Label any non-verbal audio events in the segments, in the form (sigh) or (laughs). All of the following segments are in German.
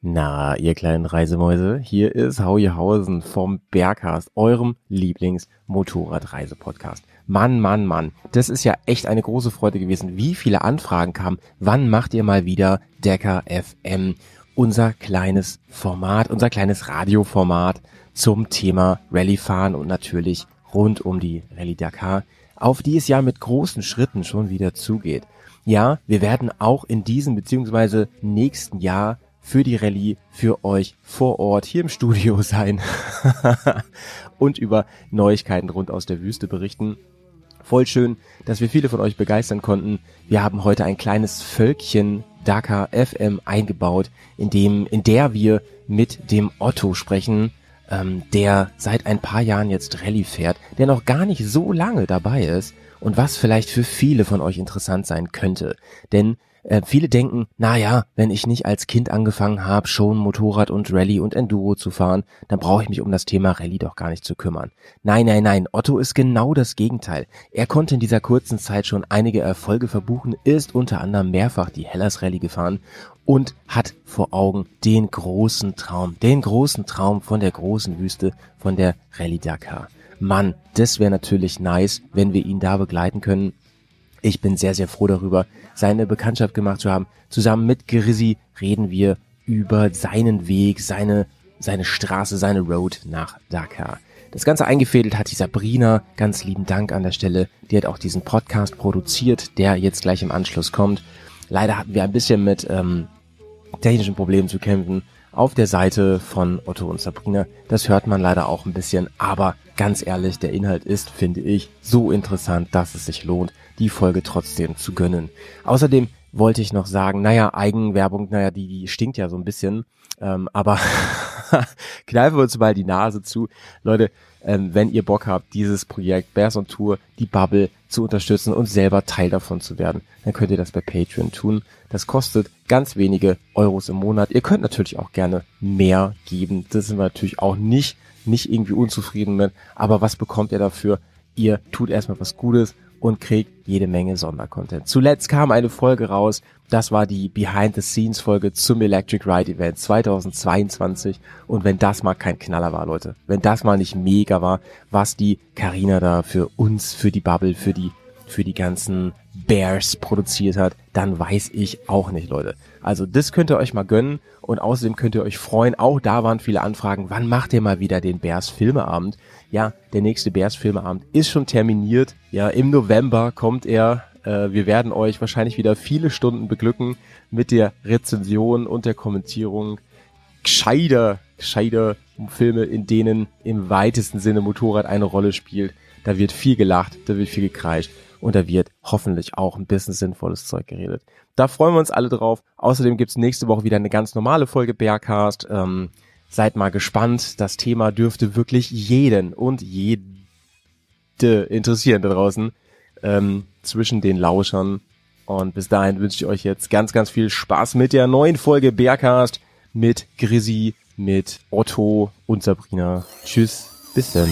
Na, ihr kleinen Reisemäuse, hier ist Hauihausen vom Berghast, eurem Lieblings-Motorradreise-Podcast. Mann, Mann, Mann, das ist ja echt eine große Freude gewesen, wie viele Anfragen kamen. Wann macht ihr mal wieder Decker FM, unser kleines Format, unser kleines Radioformat zum Thema Rallye-Fahren und natürlich rund um die Rallye Dakar, auf die es ja mit großen Schritten schon wieder zugeht. Ja, wir werden auch in diesem beziehungsweise nächsten Jahr für die Rallye für euch vor Ort hier im Studio (laughs) sein (laughs) und über Neuigkeiten rund aus der Wüste berichten. Voll schön, dass wir viele von euch begeistern konnten. Wir haben heute ein kleines Völkchen Dakar FM eingebaut, in dem, in der wir mit dem Otto sprechen, ähm, der seit ein paar Jahren jetzt Rallye fährt, der noch gar nicht so lange dabei ist und was vielleicht für viele von euch interessant sein könnte. Denn äh, viele denken, na ja, wenn ich nicht als Kind angefangen habe, schon Motorrad und Rallye und Enduro zu fahren, dann brauche ich mich um das Thema Rallye doch gar nicht zu kümmern. Nein, nein, nein, Otto ist genau das Gegenteil. Er konnte in dieser kurzen Zeit schon einige Erfolge verbuchen, ist unter anderem mehrfach die Hellas Rallye gefahren und hat vor Augen den großen Traum, den großen Traum von der großen Wüste, von der Rallye Dakar. Mann, das wäre natürlich nice, wenn wir ihn da begleiten können. Ich bin sehr, sehr froh darüber, seine Bekanntschaft gemacht zu haben. Zusammen mit Grizzy reden wir über seinen Weg, seine, seine Straße, seine Road nach Dakar. Das Ganze eingefädelt hat die Sabrina. Ganz lieben Dank an der Stelle. Die hat auch diesen Podcast produziert, der jetzt gleich im Anschluss kommt. Leider hatten wir ein bisschen mit ähm, technischen Problemen zu kämpfen auf der Seite von Otto und Sabrina. Das hört man leider auch ein bisschen, aber ganz ehrlich, der Inhalt ist, finde ich, so interessant, dass es sich lohnt, die Folge trotzdem zu gönnen. Außerdem wollte ich noch sagen, naja, Eigenwerbung, naja, die, die stinkt ja so ein bisschen, ähm, aber (laughs) kneifen wir uns mal die Nase zu. Leute, ähm, wenn ihr Bock habt, dieses Projekt Bears on Tour, die Bubble zu unterstützen und selber Teil davon zu werden, dann könnt ihr das bei Patreon tun. Das kostet ganz wenige Euros im Monat. Ihr könnt natürlich auch gerne mehr geben. Das sind wir natürlich auch nicht, nicht irgendwie unzufrieden mit. Aber was bekommt ihr dafür? Ihr tut erstmal was Gutes und kriegt jede Menge Sondercontent. Zuletzt kam eine Folge raus, das war die Behind-the-Scenes-Folge zum Electric Ride Event 2022 und wenn das mal kein Knaller war, Leute, wenn das mal nicht mega war, was die Karina da für uns, für die Bubble, für die für die ganzen Bears produziert hat, dann weiß ich auch nicht, Leute. Also das könnt ihr euch mal gönnen und außerdem könnt ihr euch freuen. Auch da waren viele Anfragen. Wann macht ihr mal wieder den Bears Filmeabend? ja, der nächste Bears Filmeabend ist schon terminiert. Ja, im November kommt er. Äh, wir werden euch wahrscheinlich wieder viele Stunden beglücken mit der Rezension und der Kommentierung gescheiter, gescheiter Filme, in denen im weitesten Sinne Motorrad eine Rolle spielt. Da wird viel gelacht, da wird viel gekreischt und da wird hoffentlich auch ein bisschen sinnvolles Zeug geredet. Da freuen wir uns alle drauf. Außerdem gibt's nächste Woche wieder eine ganz normale Folge Bearcast. Ähm, Seid mal gespannt. Das Thema dürfte wirklich jeden und jede interessieren da draußen ähm, zwischen den Lauschern. Und bis dahin wünsche ich euch jetzt ganz, ganz viel Spaß mit der neuen Folge Bearcast mit Grizzy, mit Otto und Sabrina. Tschüss, bis dann.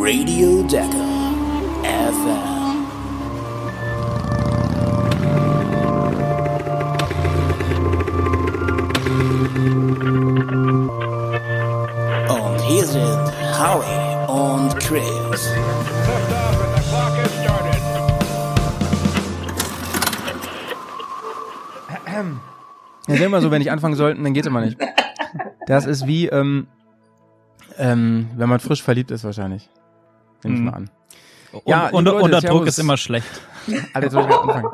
Radio Decker FM. Und hier sind Howie und Chris. Ja, ist immer so, wenn ich anfangen sollte, dann geht's immer nicht. Das ist wie, ähm, ähm, wenn man frisch verliebt ist wahrscheinlich. Nehme ich Mhm. mal an. Ja, und, Leute, unter Druck Servus. ist immer schlecht. Alter, jetzt soll ich mal anfangen.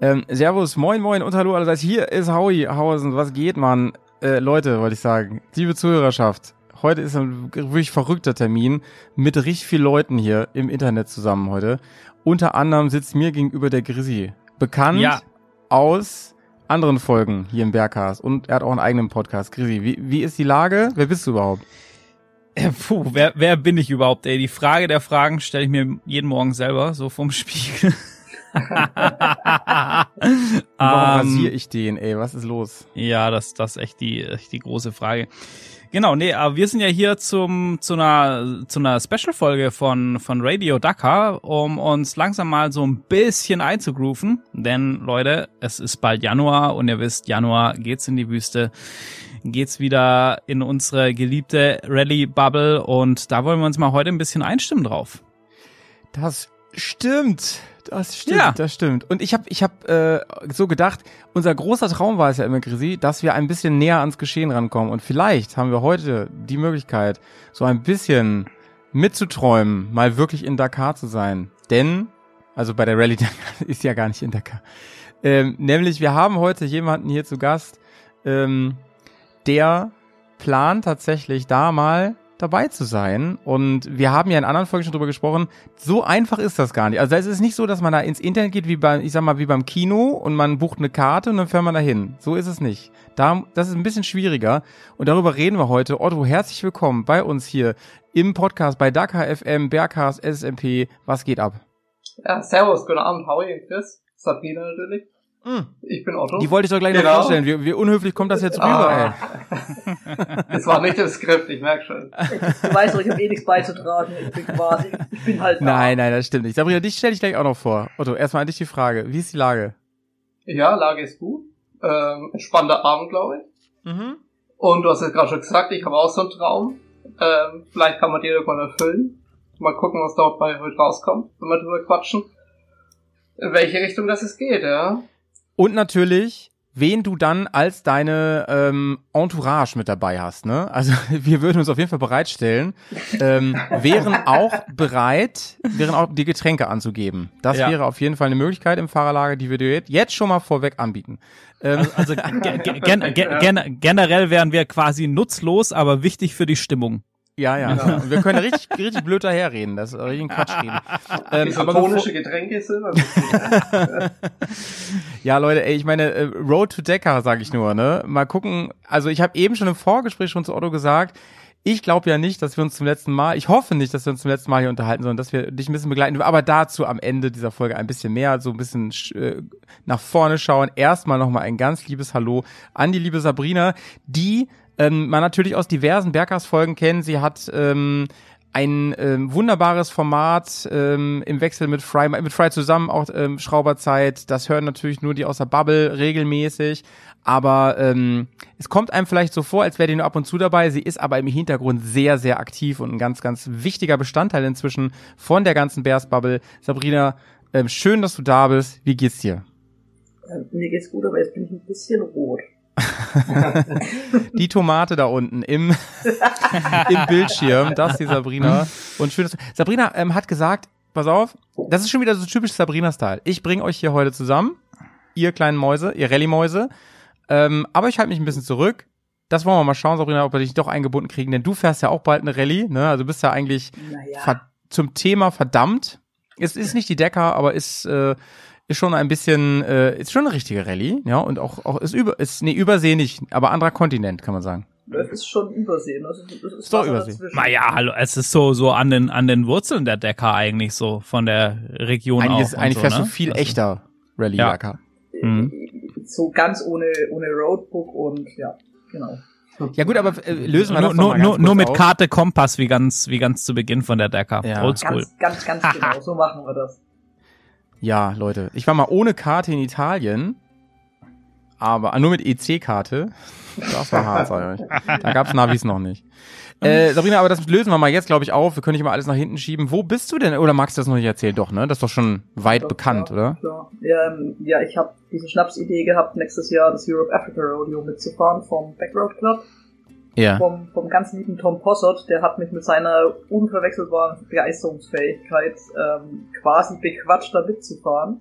ähm, servus, moin, moin und hallo allerseits. Hier ist Howie Hausen. Was geht, Mann? Äh, Leute, wollte ich sagen. Liebe Zuhörerschaft. Heute ist ein wirklich verrückter Termin mit richtig vielen Leuten hier im Internet zusammen heute. Unter anderem sitzt mir gegenüber der Grizzy. Bekannt Ja. aus anderen Folgen hier im Bergcast. Und er hat auch einen eigenen Podcast. Grizzy, wie, wie ist die Lage? Wer bist du überhaupt? Äh, Puh, wer, wer bin ich überhaupt, ey? Die Frage der Fragen stelle ich mir jeden Morgen selber, so vom Spiegel. (laughs) warum ah, rasiere ich den, ey? Was ist los? Ja, das, das ist echt die, echt die große Frage. Genau, nee, aber wir sind ja hier zum, zu einer, zu einer Special-Folge von, von Radio Dakar, um uns langsam mal so ein bisschen einzugrooven. Denn, Leute, es ist bald Januar und ihr wisst, Januar geht's in die Wüste, geht's wieder in unsere geliebte Rally-Bubble und da wollen wir uns mal heute ein bisschen einstimmen drauf. Das stimmt. Das stimmt, Ja. das stimmt. Und ich habe ich hab, äh, so gedacht, unser großer Traum war es ja immer, Chrissy, dass wir ein bisschen näher ans Geschehen rankommen. Und vielleicht haben wir heute die Möglichkeit, so ein bisschen mitzuträumen, mal wirklich in Dakar zu sein. Denn, also bei der Rallye (laughs) Dakar ist ja gar nicht in Dakar. Ähm, nämlich, wir haben heute jemanden hier zu Gast, ähm, der plant tatsächlich da mal dabei zu sein. Und wir haben ja in anderen Folgen schon drüber gesprochen, so einfach ist das gar nicht. Also es ist nicht so, dass man da ins Internet geht, wie beim, ich sag mal, wie beim Kino und man bucht eine Karte und dann fährt man dahin. So ist es nicht. Da, das ist ein bisschen schwieriger. Und darüber reden wir heute. Otto, herzlich willkommen bei uns hier im Podcast bei Dakar FM, Bergcast, SMP. Was geht ab? Ja, servus, guten Abend, Howie, Chris, Sabine natürlich. Ich bin Otto. Die wollte ich doch gleich noch Genau. vorstellen. Wie, wie unhöflich kommt das jetzt rüber, ey? ah, (laughs) das war nicht im Skript, ich merk schon. Du weißt doch, ich habe eh nichts beizutragen. Ich bin quasi, ich bin halt da. Nein, nein, das stimmt nicht. Sabrina, dich stelle ich gleich auch noch vor. Otto, erstmal an dich die Frage. Wie ist die Lage? Ja, Lage ist gut. Ähm, entspannter Abend, glaube ich. Mhm. Und du hast es gerade schon gesagt, ich habe auch so einen Traum. Ähm, vielleicht kann man den irgendwann erfüllen. Mal gucken, was dort bei heute rauskommt, wenn wir drüber quatschen. In welche Richtung das es geht, ja. Und natürlich, wen du dann als deine ähm, Entourage mit dabei hast. Ne? Also (laughs) wir würden uns auf jeden Fall bereitstellen, ähm, wären auch bereit, wären auch die Getränke anzugeben. Das Ja. wäre auf jeden Fall eine Möglichkeit im Fahrerlager, die wir dir jetzt- schon mal vorweg anbieten. Ähm, Also ge gen ge (laughs) gen generell wären wir quasi nutzlos, aber wichtig für die Stimmung. Ja, ja. Wir können richtig, richtig blöd daherreden. Das ist richtig ein Quatsch reden. (laughs) Ähm, Isotonische Getränke sind. Also, (laughs) Ja, Leute, ey, ich meine, äh, Road to Dakar, sage ich nur, ne? Mal gucken. Also ich habe eben schon im Vorgespräch schon zu Otto gesagt, ich glaube ja nicht, dass wir uns zum letzten Mal, ich hoffe nicht, dass wir uns zum letzten Mal hier unterhalten, sondern dass wir dich ein bisschen begleiten. Aber dazu am Ende dieser Folge ein bisschen mehr, so ein bisschen äh, nach vorne schauen. Erstmal nochmal ein ganz liebes Hallo an die liebe Sabrina, die ähm, man natürlich aus diversen Berghaus-Folgen kennt. Sie hat ähm, ein ähm, wunderbares Format ähm, im Wechsel mit Fry, mit Fry zusammen, auch ähm, Schrauberzeit. Das hören natürlich nur die aus der Bubble regelmäßig. Aber ähm, es kommt einem vielleicht so vor, als wäre die nur ab und zu dabei. Sie ist aber im Hintergrund sehr, sehr aktiv und ein ganz, ganz wichtiger Bestandteil inzwischen von der ganzen Bears Bubble. Sabrina, ähm, schön, dass du da bist. Wie geht's dir? Äh, Mir geht's gut, aber jetzt bin ich ein bisschen rot. (laughs) Die Tomate da unten im, (laughs) im Bildschirm, das ist die Sabrina. Und schön, dass du, Sabrina ähm, hat gesagt, pass auf, das ist schon wieder so typisch Sabrina-Style. Ich bringe euch hier heute zusammen, ihr kleinen Mäuse, ihr Rallye-Mäuse, ähm, aber ich halte mich ein bisschen zurück. Das wollen wir mal schauen, Sabrina, ob wir dich doch eingebunden kriegen, denn du fährst ja auch bald eine Rallye, ne? Also du bist ja eigentlich Naja, zum Thema verdammt. Es ist nicht die Decker, aber ist äh, ist schon ein bisschen äh, ist schon eine richtige Rallye, ja und auch auch ist über ist nee Übersee nicht, aber anderer Kontinent kann man sagen. das ist schon Übersehen. Das ist, das ist doch Übersee. dazwischen. Naja, hallo, es ist so, so an den, an den Wurzeln der Decker eigentlich so, von der Region Eigentlich, auch. ist, eigentlich so, fährst ne? du viel Also- echter Rallye Ja. Mhm. So ganz ohne, ohne Roadbook und ja, genau. Ja gut, aber äh, lösen wir Nur, das nur, nur, nur mit auf. Karte Kompass, wie ganz, wie ganz zu Beginn von der Decker. Ja. Oldschool. Ganz, ganz, ganz (laughs) genau. So machen wir das. Ja, Leute, ich war mal ohne Karte in Italien, aber nur mit EC-Karte. Das war hart, sag ich euch. Da gab's Navis noch nicht. Äh, Sabrina, aber das lösen wir mal jetzt, glaube ich, auf. Wir können nicht mal alles nach hinten schieben. Wo bist du denn? Oder magst du das noch nicht erzählen? Doch, ne? Das ist doch schon weit Doch, bekannt, klar, oder? Klar. Ja, ähm, ja ich habe diese Schnapsidee gehabt, nächstes Jahr das Europe Africa Rodeo mitzufahren vom Backroad Club. Ja. Vom, vom ganz lieben Tom Possert, der hat mich mit seiner unverwechselbaren Begeisterungsfähigkeit ähm, quasi bequatscht, da mitzufahren.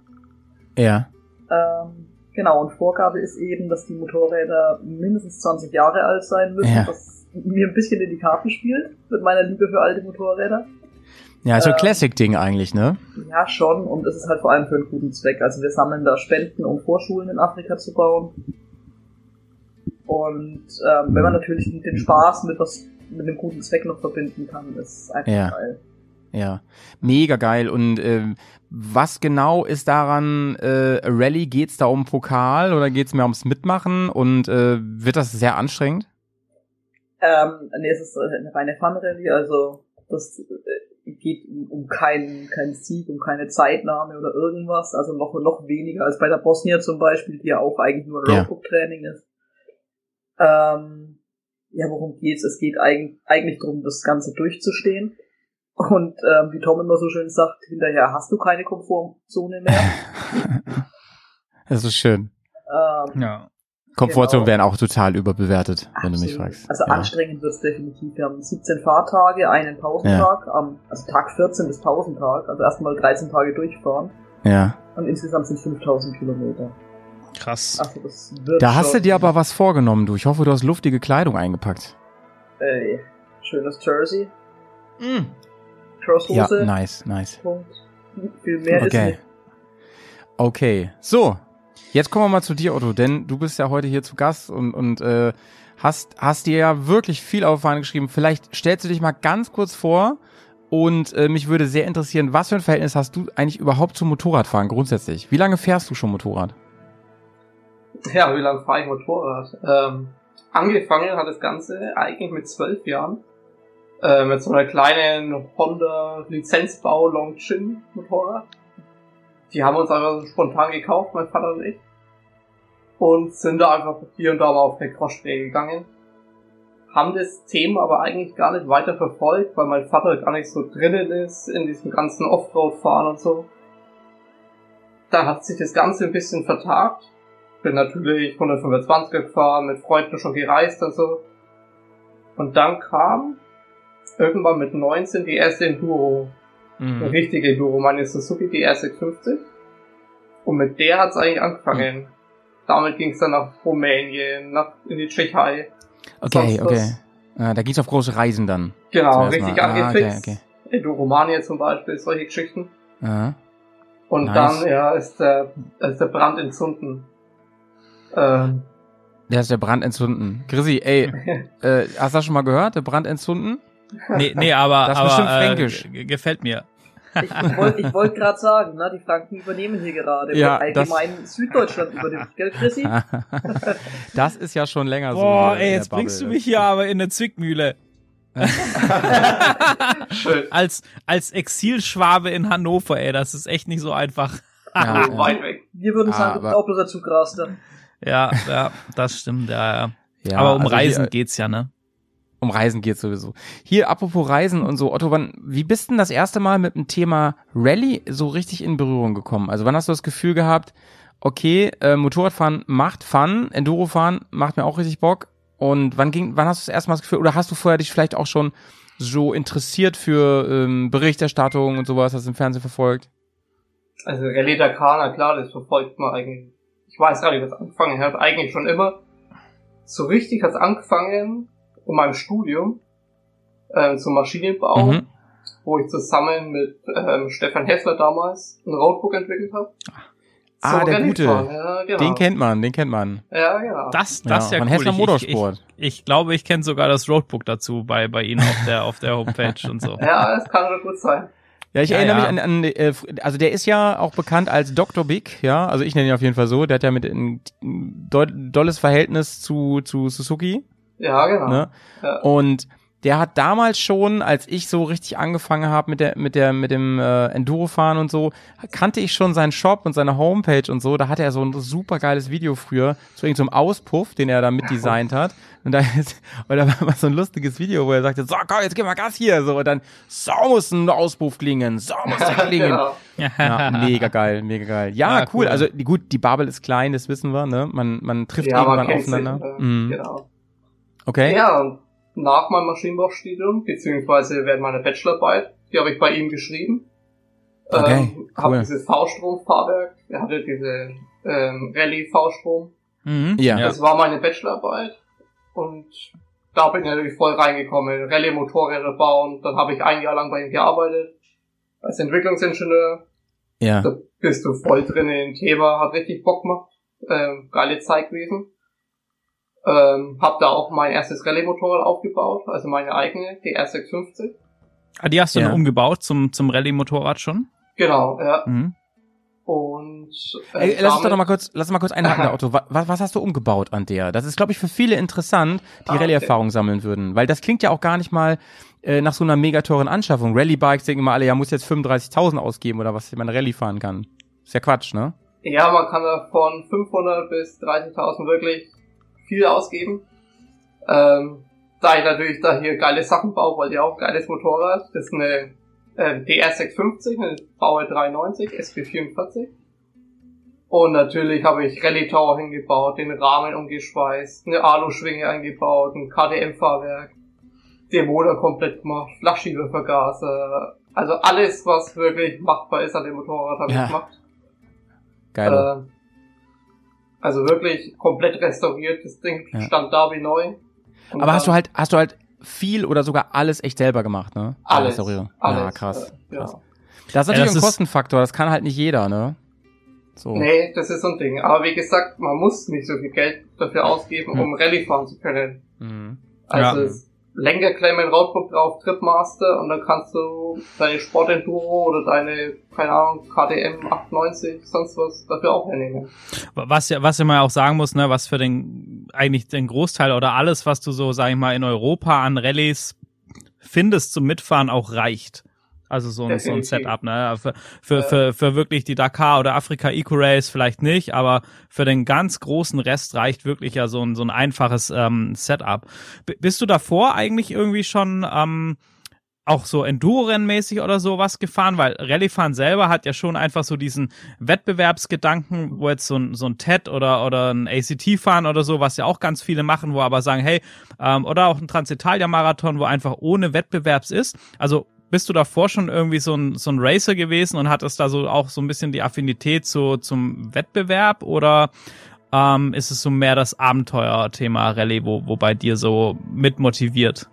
Ja. Ähm, genau, und Vorgabe ist eben, dass die Motorräder mindestens 20 Jahre alt sein müssen, Ja. was mir ein bisschen in die Karten spielt, mit meiner Liebe für alte Motorräder. Ja, so ein Ähm, Classic-Ding eigentlich, ne? Ja, schon, und es ist halt vor allem für einen guten Zweck. Also wir sammeln da Spenden, um Vorschulen in Afrika zu bauen. Und ähm, wenn man natürlich den Spaß mit was mit einem guten Zweck noch verbinden kann, ist einfach Ja. geil. Ja, mega geil. Und ähm, was genau ist daran äh, Rallye? Geht's da um Pokal oder geht's mehr ums Mitmachen? Und äh, wird das sehr anstrengend? Ähm, nee, es ist eine reine Fun-Rallye, also das äh, geht um keinen keinen Sieg, um keine Zeitnahme oder irgendwas, also noch noch weniger als bei der Bosnia zum Beispiel, die ja auch eigentlich nur ein. Roadbook-Training ist. Ähm, ja, worum geht's? Es geht eigentlich, eigentlich darum, das Ganze durchzustehen. Und ähm, wie Tom immer so schön sagt, hinterher hast du keine Komfortzone mehr. (laughs) Das ist schön. ähm, Ja. Komfortzonen Genau. werden auch total überbewertet, wenn du mich Absolut. fragst. Also ja. anstrengend wird's definitiv. Wir haben 17 Fahrtage, einen Pausentag, am, also Tag 14 bis Pausentag, also erstmal 13 Tage durchfahren. ja. Und insgesamt sind 5000 Kilometer. Krass. Das wird Da hast du dir aber was vorgenommen, du. Ich hoffe, du hast luftige Kleidung eingepackt. Ey, schönes Jersey, Ja, Crosshose, nice, nice. Punkt. Viel mehr ist Okay. nicht. Okay, so. Jetzt kommen wir mal zu dir, Otto, denn du bist ja heute hier zu Gast und, und äh, hast, hast dir ja wirklich viel auf Fahne geschrieben. Vielleicht stellst du dich mal ganz kurz vor und äh, mich würde sehr interessieren, was für ein Verhältnis hast du eigentlich überhaupt zum Motorradfahren grundsätzlich? Wie lange fährst du schon Motorrad? Ja, wie lange fahre ich Motorrad? Ähm, angefangen hat das Ganze eigentlich mit zwölf Jahren. Äh, mit so einer kleinen Honda Lizenzbau Longchin Motorrad. Die haben uns einfach so spontan gekauft, mein Vater und ich. Und sind da einfach hier und da mal auf eine Crossstrecke gegangen. Haben das Thema aber eigentlich gar nicht weiter verfolgt, weil mein Vater gar nicht so drinnen ist in diesem ganzen Offroad-Fahren und so. Da hat sich das Ganze ein bisschen vertagt. Bin natürlich 125 gefahren, mit Freunden schon gereist und so. Und dann kam irgendwann mit 19 die erste Enduro. Eine richtige Enduro, meine Suzuki, die R650. Und mit der hat's eigentlich angefangen. Damit ging's dann nach Rumänien, nach in die Tschechei. Okay, okay. Ah, da geht's auf große Reisen dann. Genau, richtig mal. Ah, angefixt. okay, Enduromania zum Beispiel, solche Geschichten. Aha. Und Nice. dann, ja, ist der, ist der Brand entzünden. Ähm, Der ist der Brand entzünden. Chrissy, ey, (laughs) äh, hast du das schon mal gehört? Der Brand entzünden? Nee, nee, aber, Das ist aber bestimmt äh, fränkisch. g- gefällt mir. Ich, ich wollte ich wollt gerade sagen, ne, die Franken übernehmen hier gerade. Ja, allgemein Süddeutschland übernimmt, gell, Chrissy? (laughs) das ist ja schon länger so. Boah, hier in ey, jetzt bringst du mich hier aber in eine Zwickmühle. (laughs) schön. Als, als Exilschwabe in Hannover, ey, das ist echt nicht so einfach. Ja, So weit weg. Wir würden sagen, du Aber- bist auch bloß dazu Graster. Ja, ja, das stimmt, ja, ja. ja, aber um also Reisen Hier, geht's ja, ne? um Reisen geht's sowieso. Hier, apropos Reisen und so, Otto, wann, wie bist denn das erste Mal mit dem Thema Rallye so richtig in Berührung gekommen? Also wann hast du das Gefühl gehabt, okay, äh, Motorradfahren macht Fun, Endurofahren macht mir auch richtig Bock. Und wann ging, wann hast du das erste Mal das Gefühl, oder hast du vorher dich vielleicht auch schon so interessiert für ähm, Berichterstattung und sowas, hast du im Fernsehen verfolgt? Also Rallye Dakar, na klar, das verfolgt man eigentlich. Ich weiß gar nicht, was angefangen hat. Eigentlich schon immer. So richtig hat's angefangen in meinem Studium ähm, zum Maschinenbau, Mhm. wo ich zusammen mit ähm, Stefan Hessler damals ein Roadbook entwickelt habe. Ah, der Rallye Gute. Ja, genau. Den kennt man, den kennt man. Ja, genau. Das, das ist ja cool. Hessler Ich- Motorsport. Ich, ich, ich glaube, ich kenne sogar das Roadbook dazu bei, bei Ihnen auf der, auf der Homepage und so. Ja, das kann schon gut sein. Ja, ich Ja, erinnere ja. mich an, an äh, also der ist ja auch bekannt als Dr. Big, ja, also ich nenne ihn auf jeden Fall so, der hat ja mit ein do dolles Verhältnis zu, zu Suzuki, Ja, genau. ne? Ja. Und der hat damals schon, als ich so richtig angefangen habe mit der mit der mit dem äh, Endurofahren und so, kannte ich schon seinen Shop und seine Homepage und so. Da hatte er so ein super geiles Video früher zu irgendeinem Auspuff, den er da mitdesignt hat. Und da ist, und da war mal so ein lustiges Video, wo er sagte, so komm, jetzt gib mal Gas hier, so und dann so muss ein Auspuff klingen, so muss der (laughs) klingen. genau. Ja, mega geil, mega geil. Ja, Ja, cool. cool. Also gut, die Bubble ist klein, das wissen wir, ne? Man, man trifft Ja, man irgendwann kennt sich. aufeinander. äh, Mhm. Genau. Okay. Ja, und nach meinem Maschinenbaustudium, beziehungsweise während meiner Bachelorarbeit, die habe ich bei ihm geschrieben. Okay, ähm, Habe cool. dieses V-Strom-Fahrwerk, er hatte diese ähm, Rallye V-Strom. Mhm. Ja. Das war meine Bachelorarbeit. Und da bin ich natürlich voll reingekommen. Rallye-Motorräder bauen. Dann habe ich ein Jahr lang bei ihm gearbeitet. Als Entwicklungsingenieur. Ja. Da bist du voll drin in dem Thema. Hat richtig Bock gemacht. Ähm, geile Zeit gewesen. Ähm, hab da auch mein erstes Rallye-Motorrad aufgebaut. Also meine eigene, die R650. Ah, die hast du Ja. dann umgebaut zum, zum Rallye-Motorrad schon? Genau, ja. Mhm. Und äh, Ey, lass uns doch noch mal kurz, lass uns mal kurz einhaken, da, (laughs) Otto. Was, was hast du umgebaut an der? Das ist, glaube ich, für viele interessant, die Ah, okay. Rallye-Erfahrung sammeln würden. Weil das klingt ja auch gar nicht mal äh, nach so einer mega teuren Anschaffung. Rallye-Bikes denken immer alle, ja, muss jetzt 35.000 ausgeben oder was, wenn man Rallye fahren kann. Ist ja Quatsch, ne? Ja, man kann da von 500 bis 30.000 wirklich viel ausgeben. Ähm, da ich natürlich da hier geile Sachen baue, weil ich auch ein geiles Motorrad. Das ist eine äh, DR650, eine VR390, SP44. Und natürlich habe ich Rallye Tower hingebaut, den Rahmen umgeschweißt, eine Alu-Schwinge eingebaut, ein KTM-Fahrwerk, den Motor komplett gemacht, Flachschiebervergaser. Also alles, was wirklich machbar ist an dem Motorrad, habe Ja. ich gemacht. Geil. Äh, also wirklich komplett restauriert. Das Ding Ja. stand da wie neu. Und Aber hast du halt, hast du halt viel oder sogar alles echt selber gemacht, ne? Alles, alles. Ja, krass. äh, krass. Ja. Das ist natürlich das ein ist- Kostenfaktor, das kann halt nicht jeder, ne? So. Nee, das ist so ein Ding. Aber wie gesagt, man muss nicht so viel Geld dafür ausgeben, Ja. um Rallye fahren zu können. Mhm. Also Ja. es Lenkerklemmen, Roadbook drauf, Tripmaster und dann kannst du deine Sportenduro oder deine, keine Ahnung, KTM 890, sonst was dafür auch hernehmen. Was ja, was ja mal auch sagen muss, ne, was für den, eigentlich den Großteil oder alles, was du so, sag ich mal, in Europa an Rallyes findest zum Mitfahren auch reicht. Also so ein, so ein. Setup, ne? Für, für, für, für wirklich die Dakar oder Afrika Eco Race vielleicht nicht, aber für den ganz großen Rest reicht wirklich ja so ein, so ein einfaches ähm, Setup. B bist du davor eigentlich irgendwie schon ähm, auch so Enduro-Rennmäßig oder sowas gefahren? Weil Rallye-Fahren selber hat ja schon einfach so diesen Wettbewerbsgedanken, wo jetzt so ein, so ein TED oder, oder ein ACT fahren oder so, was ja auch ganz viele machen, wo aber sagen, hey, ähm, oder auch ein Transitalia-Marathon, wo einfach ohne Wettbewerbs ist. Also bist du davor schon irgendwie so ein, so ein Racer gewesen und hattest da so auch so ein bisschen die Affinität zu, zum Wettbewerb oder ähm, ist es so mehr das Abenteuerthema Rallye, wo, wo bei dir so mit motiviert?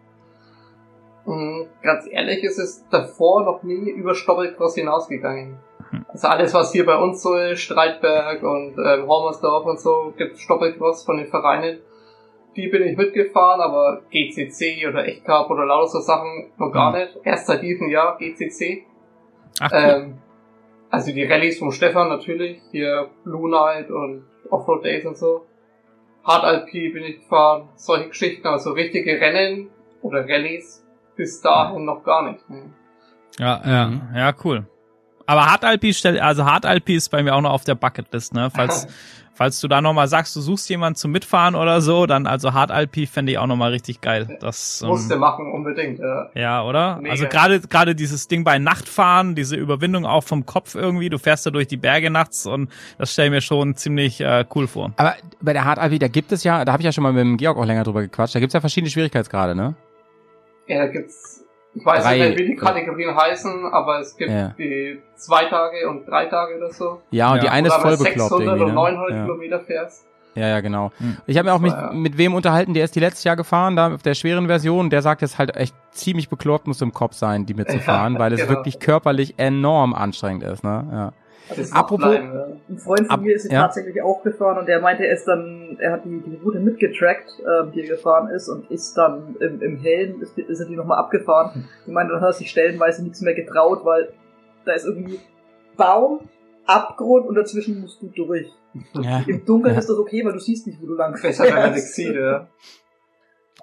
Mm, Ganz ehrlich ist es davor noch nie über Stoppelcross hinausgegangen. Also alles, was hier bei uns so ist, Streitberg und ähm, Hormersdorf und so, gibt Stoppelcross von den Vereinen. Die bin ich mitgefahren, aber GCC oder Echtcup oder lauter so Sachen noch gar Mhm. nicht. Erst seit diesem Jahr GCC. Ach, cool. Ähm, also die Rallyes vom Stefan natürlich, hier Blue Night und Offroad Days und so. Hard Alpi bin ich gefahren, solche Geschichten, also richtige Rennen oder Rallyes bis dahin noch gar nicht. ne. Ja, ja, ja, cool. Aber Hardalpi stellt, also Hardalpi ist bei mir auch noch auf der Bucketlist, ne? Falls, (laughs) falls du da nochmal sagst, du suchst jemanden zum Mitfahren oder so, dann also Hardalpi fände ich auch nochmal richtig geil. Das, Musste ähm, machen, unbedingt. Ja. ja, oder? Mega. Also gerade gerade dieses Ding bei Nachtfahren, diese Überwindung auch vom Kopf irgendwie, du fährst da durch die Berge nachts und das stelle ich mir schon ziemlich äh, cool vor. Aber bei der Hard AV, da gibt es ja, da habe ich ja schon mal mit dem Georg auch länger drüber gequatscht, da gibt es ja verschiedene Schwierigkeitsgrade, ne? ja, da gibt's, ich weiß Drei- nicht, wie die Kategorien heißen, aber es gibt Ja. die zwei Tage und drei Tage oder so. Ja, und Ja. die eine ist Oder voll bekloppt 600 irgendwie, und ne? 900 Ja. Kilometer fährst. Ja, ja, genau. Hm. Ich habe mir auch mit, Ja. mit wem unterhalten, der ist die letztes Jahr gefahren, da auf der schweren Version, der sagt, es ist halt echt ziemlich bekloppt muss im Kopf sein, die mitzufahren, (laughs) Ja, weil es genau. wirklich körperlich enorm anstrengend ist, ne? Ja. Apropos- bleiben, ja. Ein Freund von mir ist ja. tatsächlich auch gefahren und der meinte, er ist dann, er hat die, die Route mitgetrackt, ähm, die er gefahren ist und ist dann im, im Hellen, ist, ist er die nochmal abgefahren. Ich meinte, dann hat er sich stellenweise nichts mehr getraut, weil da ist irgendwie Baum, Abgrund und dazwischen musst du durch. Ja, Im Dunkeln Ja. ist das okay, weil du siehst nicht, wo du lang fährst. ja.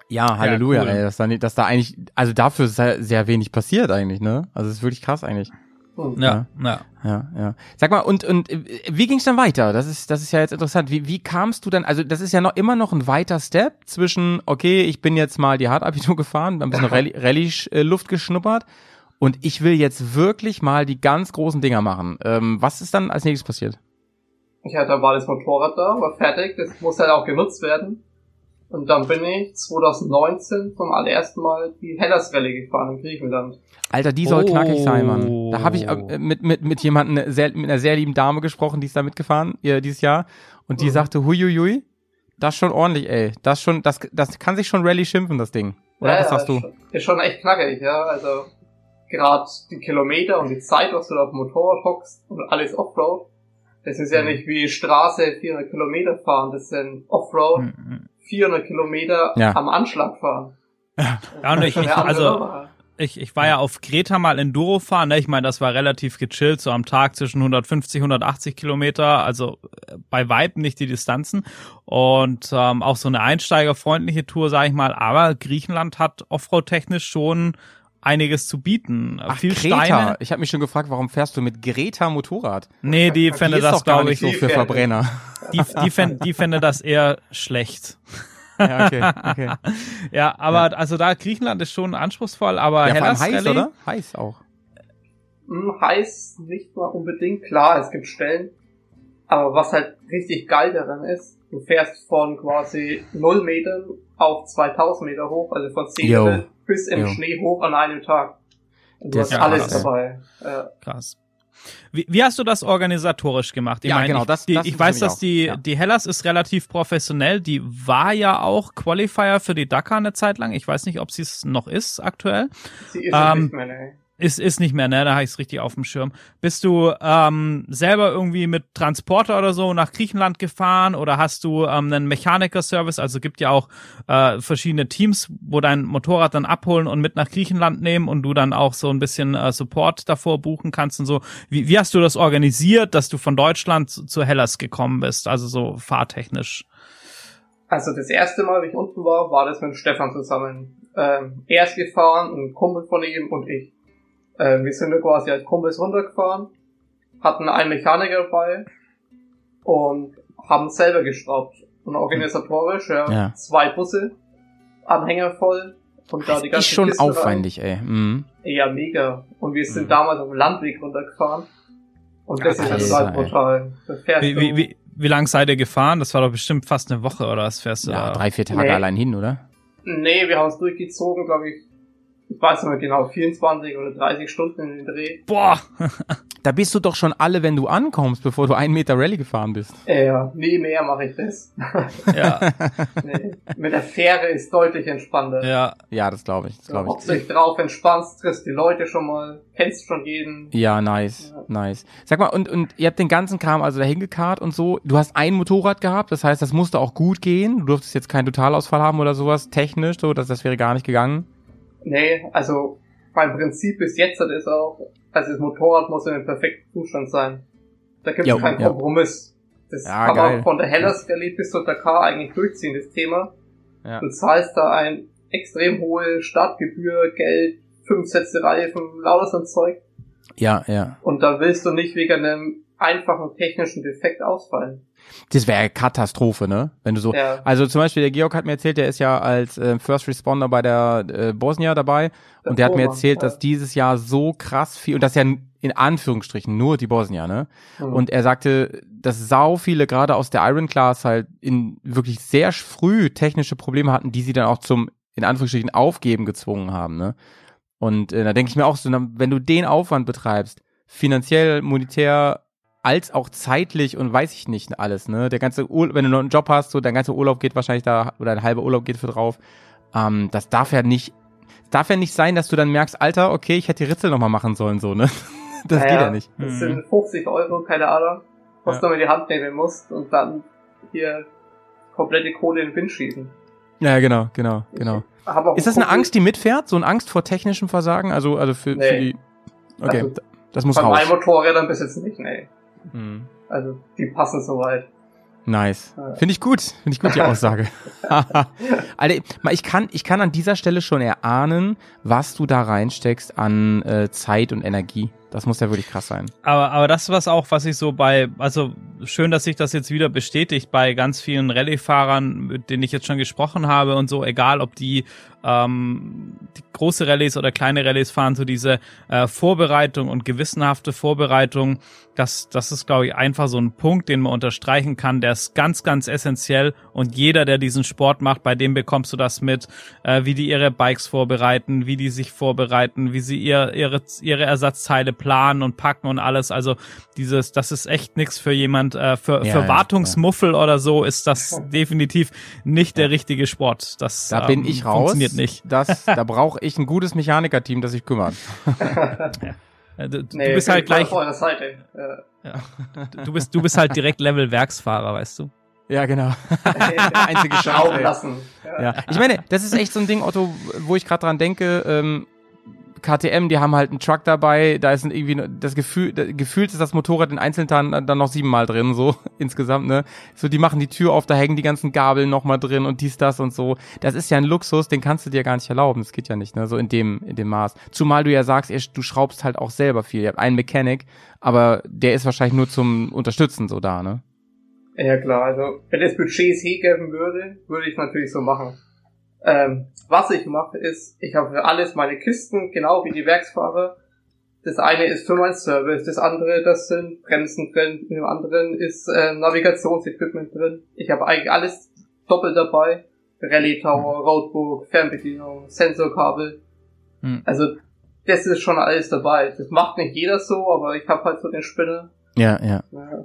ja Halleluja, cool. ey, dass da, nicht- dass da eigentlich, also dafür ist sehr, sehr wenig passiert eigentlich, ne? Also es ist wirklich krass eigentlich. Hm. Ja, ja. Ja, ja. Sag mal, und, und äh, wie ging's dann weiter? Das ist, das ist ja jetzt interessant. Wie, wie kamst du dann, also das ist ja noch immer noch ein weiter Step zwischen, okay, ich bin jetzt mal die Hartabitur (laughs) gefahren, ein bisschen (laughs) Rallye- Rallye-Luft geschnuppert und ich will jetzt wirklich mal die ganz großen Dinger machen. Ähm, was ist dann als nächstes passiert? Ja, da war das Motorrad da, war fertig, das muss halt auch genutzt werden. Und dann bin ich 2019 zum allerersten Mal die Hellas Rallye gefahren in Griechenland. Alter, die soll Oh. knackig sein, Mann. Da habe ich äh, mit, mit, mit jemandem, sehr, mit einer sehr lieben Dame gesprochen, die ist da mitgefahren, äh, dieses Jahr. Und die Mhm. sagte, huiuiui, das schon ordentlich, ey. Das schon, das, das kann sich schon Rallye schimpfen, das Ding. Oder was sagst ist du? schon- Ist schon echt knackig, ja. Also gerade die Kilometer und die Zeit, was du da auf dem Motorrad hockst und alles Offroad. Das ist ja Mhm. nicht wie Straße 400 Kilometer fahren, das sind Offroad Mhm. 400 Kilometer Ja. am Anschlag fahren. Ja, und (laughs) ich, ich, also ich, ich war ja auf Kreta mal Enduro fahren, ne? Ich meine, das war relativ gechillt, so am Tag zwischen 150, 180 Kilometer, also äh, bei Weib nicht die Distanzen. Und ähm, auch so eine einsteigerfreundliche Tour, sage ich mal. Aber Griechenland hat Offroad-technisch schon einiges zu bieten. Ach, Viel Greta. Steine. Ich habe mich schon gefragt, warum fährst du mit Greta Motorrad? Nee, die fände die ist das, glaube ich, so für Verbrenner. die, die, fände, die fände das eher schlecht. ja, okay, okay. (laughs) Ja, aber also da Griechenland ist schon anspruchsvoll, aber Ja, Hellas heiß, Rallye, oder? Heiß auch. Hm, heiß nicht mal unbedingt, klar, es gibt Stellen. Aber was halt richtig geil daran ist, du fährst von quasi 0 Metern auf 2000 Meter hoch, also von 10 Jo. Meter bis in Jo. Schnee hoch an einem Tag. Du Das hast ist alles krass. dabei. Ja. Krass. Wie, wie hast du das organisatorisch gemacht? Ich Ja, meine, genau, ich, das- die, das ich weiß, dass auch. die, Ja. die Hellas ist relativ professionell. Die war ja auch Qualifier für die Dakar eine Zeit lang. Ich weiß nicht, ob sie es noch ist aktuell. Sie ist Ähm, nicht mehr, ne. Ist, ist nicht mehr, ne? Da habe ich es richtig auf dem Schirm. Bist du ähm, selber irgendwie mit Transporter oder so nach Griechenland gefahren oder hast du ähm, einen Mechaniker-Service? Also gibt ja auch äh, verschiedene Teams, wo dein Motorrad dann abholen und mit nach Griechenland nehmen und du dann auch so ein bisschen äh, Support davor buchen kannst und so. Wie, wie hast du das organisiert, dass du von Deutschland zu, zu Hellas gekommen bist? Also so fahrtechnisch. Also das erste Mal, wie ich unten war, war das mit Stefan zusammen. Ähm, er ist gefahren, ein Kumpel von ihm und ich. Ähm, wir sind da quasi als Kumpels runtergefahren, hatten einen Mechaniker dabei und haben selber geschraubt. Und organisatorisch, ja, Ja. zwei Busse, Anhänger voll und da die Ist ganzen schon Kisten rein. aufwendig, ey. Mhm. Ja, mega. Und wir sind Mhm. damals auf dem Landweg runtergefahren. Und das Ja, ist total ey. brutal. Wie, wie, wie, wie lang seid ihr gefahren? Das war doch bestimmt fast eine Woche oder was fährst du Ja, da? drei, vier Tage Nee. allein hin, oder? Nee, wir haben es durchgezogen, glaube ich. Ich weiß nicht mehr genau, 24 oder 30 Stunden in den Dreh. Boah! (laughs) Da bist du doch schon alle, wenn du ankommst, bevor du einen Meter Rallye gefahren bist. Ja, nie mehr mache ich das. (laughs) ja, nee. Mit der Fähre ist deutlich entspannter. ja. Ja, das glaube ich, das Du glaube hockst ich. dich drauf, entspannst, triffst die Leute schon mal, kennst schon jeden. Ja, nice, Ja. nice. Sag mal, und, und ihr habt den ganzen Kram also dahin gekarrt und so. Du hast ein Motorrad gehabt, das heißt, das musste auch gut gehen. Du durftest jetzt keinen Totalausfall haben oder sowas, technisch, so, das, das wäre gar nicht gegangen. Nee, also mein Prinzip bis jetzt hat es auch, also das Motorrad muss in einem perfekten Zustand sein. Da gibt es keinen ja. Kompromiss. Das Ja, kann geil. man von der Hellas Rallye bis zur Dakar eigentlich durchziehen, das Thema. Ja. Du zahlst da ein extrem hohe Startgebühr, Geld, fünf Sätze Reifen, lauter so ein Zeug. Ja, ja. Und da willst du nicht wegen einem einfachen technischen Defekt ausfallen. Das wäre Katastrophe, ne? Wenn du so. Ja. Also zum Beispiel der Georg hat mir erzählt, der ist ja als äh, First Responder bei der äh, Bosnia dabei und der hat mir erzählt, ja. dass dieses Jahr so krass viel und das ja in Anführungsstrichen nur die Bosnia, ne? Mhm. Und er sagte, dass sau viele gerade aus der Iron Class halt in wirklich sehr früh technische Probleme hatten, die sie dann auch zum in Anführungsstrichen Aufgeben gezwungen haben, ne? Und äh, da denke ich mir auch so, wenn du den Aufwand betreibst, finanziell, monetär, als auch zeitlich und weiß ich nicht alles, ne? Der ganze Ur wenn du noch einen Job hast, so dein ganzer Urlaub geht wahrscheinlich da oder ein halber Urlaub geht für drauf. Ähm, das darf ja nicht darf ja nicht sein, dass du dann merkst, Alter, okay, ich hätte die Ritzel noch mal machen sollen so, ne? (laughs) Das Ja, geht ja. nicht. Das Mhm. sind 50 Euro, keine Ahnung, was Ja. du mit die Hand nehmen musst und dann hier komplette Kohle in den Wind schießen. Ja, genau, genau, genau. Ist das eine Angst, die mitfährt? So eine Angst vor technischem Versagen? Also, also für, Nee. für die. Okay, Also, das muss Bei raus. meinen Motorrädern bis jetzt nicht, nee. Hm. Also, die passen soweit. Nice. Finde ich gut. Finde ich gut, die (laughs) Aussage. (laughs) Alter, ich kann, ich kann an dieser Stelle schon erahnen, was du da reinsteckst an äh, Zeit und Energie. Das muss ja wirklich krass sein. Aber, aber das was auch, was ich so bei, also schön, dass sich das jetzt wieder bestätigt bei ganz vielen Rallye-Fahrern, mit denen ich jetzt schon gesprochen habe und so, egal ob die, ähm, die große Rallyes oder kleine Rallyes fahren, so diese äh, Vorbereitung und gewissenhafte Vorbereitung, das, das ist, glaube ich, einfach so ein Punkt, den man unterstreichen kann, der ist ganz, ganz essentiell und jeder, der diesen Sport macht, bei dem bekommst du das mit, äh, wie die ihre Bikes vorbereiten, wie die sich vorbereiten, wie sie ihr, ihre, ihre Ersatzteile planen und packen und alles. Also dieses, das ist echt nix für jemand, äh, für, Ja, für ja, Wartungsmuffel oder so ist das definitiv nicht der richtige Sport. Das Da bin ähm, ich raus. funktioniert nicht. Das, (laughs) da brauche ich ein gutes Mechanikerteam, das sich kümmert. Äh, Du, du Nee, bist bin halt gleich. Ja. du bist, du bist halt direkt Level Werksfahrer, weißt du? Ja, genau. (laughs) Einzige. Schrauben lassen. Ja. Ja, ich meine, das ist echt so ein Ding, Otto, wo ich gerade dran denke. Ähm, KTM, die haben halt einen Truck dabei, da ist irgendwie das Gefühl, gefühlt ist das Motorrad in Einzelteilen dann noch siebenmal drin, so (laughs) insgesamt, ne? So, die machen die Tür auf, da hängen die ganzen Gabeln nochmal drin und dies, das und so. Das ist ja ein Luxus, den kannst du dir gar nicht erlauben. Das geht ja nicht, ne? So in dem, in dem Maß. Zumal du ja sagst, du schraubst halt auch selber viel. Ihr habt einen Mechanic, aber der ist wahrscheinlich nur zum Unterstützen so da, ne? Ja klar, also wenn das Budget geben würde, würde ich natürlich so machen. Ähm, was ich mache, ist, ich habe für alles meine Kisten, genau wie die Werksfahrer. Das eine ist für mein Service, das andere, das sind Bremsen drin, im anderen ist äh, Navigationsequipment drin. Ich habe eigentlich alles doppelt dabei. Rallye Tower, Roadbook, Fernbedienung, Sensorkabel. Hm. Also das ist schon alles dabei. Das macht nicht jeder so, aber ich habe halt so den Spinner. Ja, ja. ja.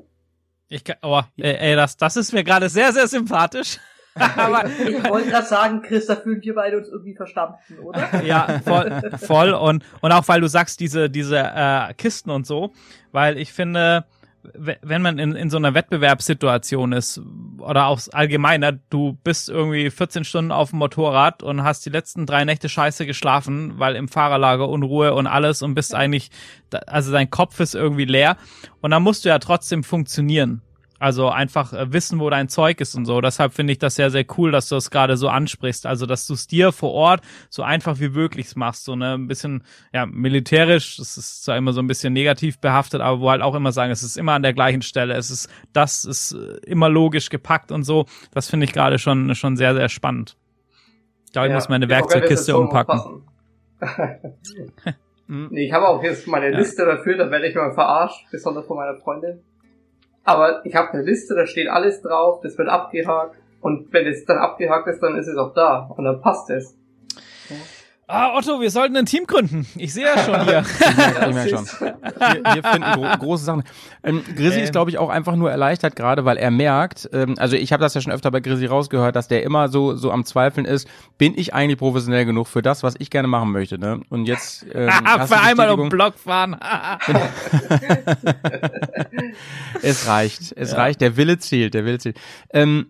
Ich kann, oh, ey, das, das ist mir gerade sehr, sehr sympathisch. Aber ich wollte gerade sagen, Chris, da fühlen wir beide uns irgendwie verstanden, oder? (laughs) Ja, voll, voll. Und, und auch weil du sagst, diese, diese äh, Kisten und so, weil ich finde, wenn man in, in so einer Wettbewerbssituation ist oder auch allgemeiner, du bist irgendwie 14 Stunden auf dem Motorrad und hast die letzten drei Nächte scheiße geschlafen, weil im Fahrerlager Unruhe und alles und bist eigentlich, also dein Kopf ist irgendwie leer und dann musst du ja trotzdem funktionieren. Also einfach äh, wissen, wo dein Zeug ist und so. Deshalb finde ich das sehr, sehr cool, dass du das gerade so ansprichst. Also, dass du es dir vor Ort so einfach wie möglich machst. So ne, ein bisschen, ja, militärisch, das ist zwar immer so ein bisschen negativ behaftet, aber wo halt auch immer sagen, es ist immer an der gleichen Stelle. Es ist, das ist äh, immer logisch gepackt und so. Das finde ich gerade schon, schon sehr, sehr spannend. Ich glaube, ich ja, muss meine Werkzeugkiste umpacken. (laughs) (laughs) nee, ich habe auch jetzt meine Liste dafür, da werde ich mal verarscht, besonders von meiner Freundin. Aber ich habe eine Liste, da steht alles drauf, das wird abgehakt. Und wenn es dann abgehakt ist, dann ist es auch da. Und dann passt es. Ah, Otto, wir sollten ein Team gründen. Ich sehe ja schon hier. (laughs) ich merke schon. (laughs) Wir, wir finden gro große Sachen. Ähm, Grizzly ähm. ist, glaube ich, auch einfach nur erleichtert gerade, weil er merkt, ähm, also ich habe das ja schon öfter bei Grizzly rausgehört, dass der immer so so am Zweifeln ist, bin ich eigentlich professionell genug für das, was ich gerne machen möchte, ne? Und jetzt ähm, für einmal um Block fahren. (laughs) es reicht, es ja. reicht, der Wille zählt, der Wille zählt. Ähm,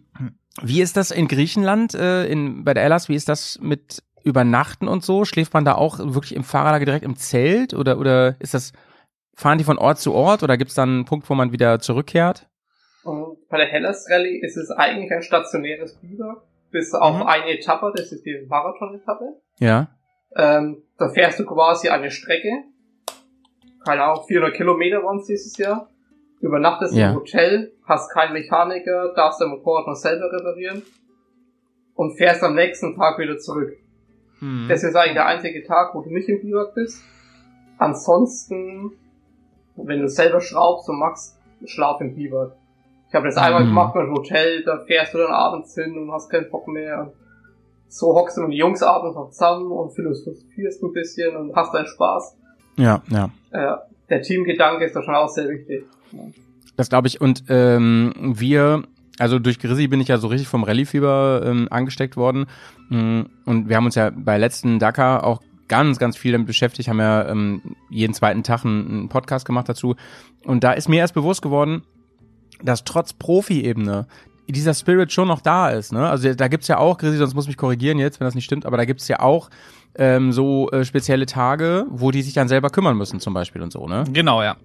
wie ist das in Griechenland, äh, in, bei der Ellas, wie ist das mit übernachten und so? Schläft man da auch wirklich im Fahrerlager direkt im Zelt oder, oder ist das, fahren die von Ort zu Ort oder gibt es dann einen Punkt, wo man wieder zurückkehrt? Und bei der Hellas Rallye ist es eigentlich ein stationäres Biber, bis auf mhm. eine Etappe, das ist die Marathon-Etappe. Ja. Ähm, da fährst du quasi eine Strecke, keine Ahnung, 400 Kilometer waren es dieses Jahr, übernachtest ja. im Hotel, hast keinen Mechaniker, darfst dein Motorrad noch selber reparieren und fährst am nächsten Tag wieder zurück. Mhm. Das ist eigentlich der einzige Tag, wo du nicht im Biwak bist. Ansonsten, wenn du selber schraubst und machst, schlaf im Biwak. Ich habe das einmal mhm. gemacht im Hotel, da fährst du dann abends hin und hast keinen Bock mehr. So hockst du mit den Jungs abends noch zusammen und philosophierst ein bisschen und hast deinen Spaß. Ja, ja. Äh, der Teamgedanke ist da schon auch sehr wichtig. Das glaube ich. Und ähm, wir also durch Grizzly bin ich ja so richtig vom Rallye-Fieber ähm, angesteckt worden. Mm, und wir haben uns ja bei letzten Dakar auch ganz, ganz viel damit beschäftigt, haben ja ähm, jeden zweiten Tag einen, einen Podcast gemacht dazu. Und da ist mir erst bewusst geworden, dass trotz Profi-Ebene dieser Spirit schon noch da ist. Ne? Also da gibt's ja auch, Grizzly, sonst muss mich korrigieren jetzt, wenn das nicht stimmt, aber da gibt's ja auch ähm, so äh, spezielle Tage, wo die sich dann selber kümmern müssen zum Beispiel und so. Ne? Genau, ja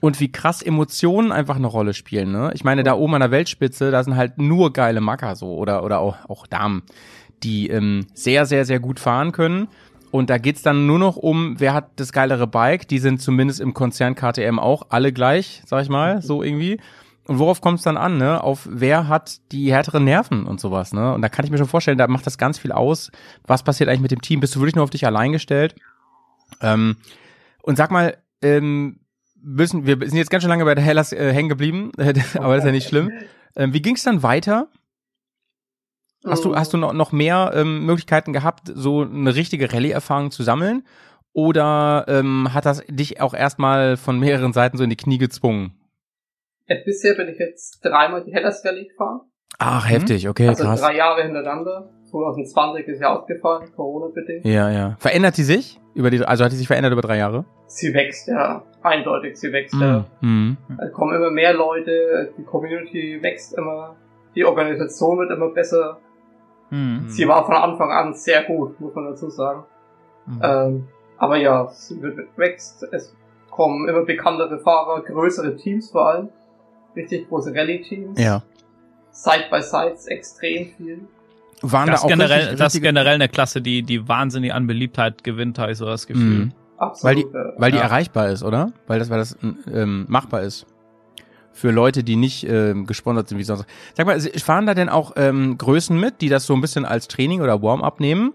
und wie krass Emotionen einfach eine Rolle spielen. Ne? Ich meine, da oben an der Weltspitze, da sind halt nur geile Macker so oder oder auch, auch Damen, die ähm, sehr sehr sehr gut fahren können. Und da geht's dann nur noch um, wer hat das geilere Bike. Die sind zumindest im Konzern KTM auch alle gleich, sag ich mal, so irgendwie. Und worauf kommt es dann an, ne? Auf wer hat die härteren Nerven und sowas, ne? Und da kann ich mir schon vorstellen, da macht das ganz viel aus. Was passiert eigentlich mit dem Team? Bist du wirklich nur auf dich allein gestellt? Ähm, und sag mal, ähm, müssen, wir sind jetzt ganz schön lange bei der Hellas äh, hängen geblieben, (laughs) aber das ist ja nicht schlimm. Ähm, wie ging es dann weiter? Hast du, hast du noch, noch mehr ähm, Möglichkeiten gehabt, so eine richtige Rallye-Erfahrung zu sammeln? Oder ähm, hat das dich auch erstmal von mehreren Seiten so in die Knie gezwungen? Ja, bisher bin ich jetzt dreimal die Hellas Rallye gefahren. Ach, heftig, okay, also krass. drei Jahre hintereinander. 2020 ist ja ausgefallen, Corona-bedingt. Ja, ja. Verändert die sich? Über die, also hat die sich verändert über drei Jahre? Sie wächst, ja. Eindeutig, sie wächst, mm, ja. Mm. Es kommen immer mehr Leute, die Community wächst immer, die Organisation wird immer besser. Mm. Sie war von Anfang an sehr gut, muss man dazu sagen. Mm. Ähm, Aber ja, sie wird wächst. Es kommen immer bekanntere Fahrer, größere Teams vor allem. Richtig große Rallye-Teams. Ja. Side-by-Sides extrem viel. Waren Das da auch generell, richtig, das ist generell eine Klasse, die, die wahnsinnig an Beliebtheit gewinnt, habe ich so das Gefühl. Mhm. Weil die, Absolut. äh, weil die Ja. erreichbar ist, oder? Weil das, weil das ähm, machbar ist. Für Leute, die nicht ähm, gesponsert sind wie sonst. Sag mal, fahren da denn auch ähm, Größen mit, die das so ein bisschen als Training oder Warm-up nehmen?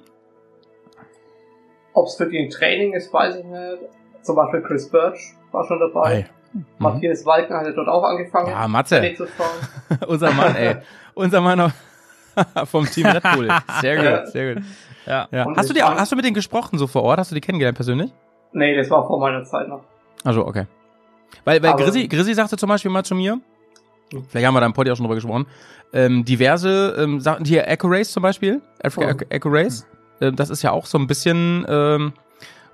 Ob es für die ein Training ist, weiß ich nicht. Zum Beispiel Chris Birch war schon dabei. Ei. Mhm. Matthias Walken hatte dort auch angefangen, Ja, Matze, (laughs) unser Mann, ey. Unser Mann auf- (laughs) vom Team Red Bull. (laughs) Sehr Ja. gut, sehr gut. Ja. Ja. Hast du die auch, hast du mit denen gesprochen so vor Ort? Hast du die kennengelernt persönlich? Nee, das war vor meiner Zeit noch. Also, okay. Weil, weil Grizzy, Grizzy sagte zum Beispiel mal zu mir, vielleicht haben wir da im Podi auch schon drüber gesprochen, ähm, diverse ähm, Sachen, hier Echo Race zum Beispiel, Africa Oh. Echo, Race, ähm, das ist ja auch so ein bisschen ähm,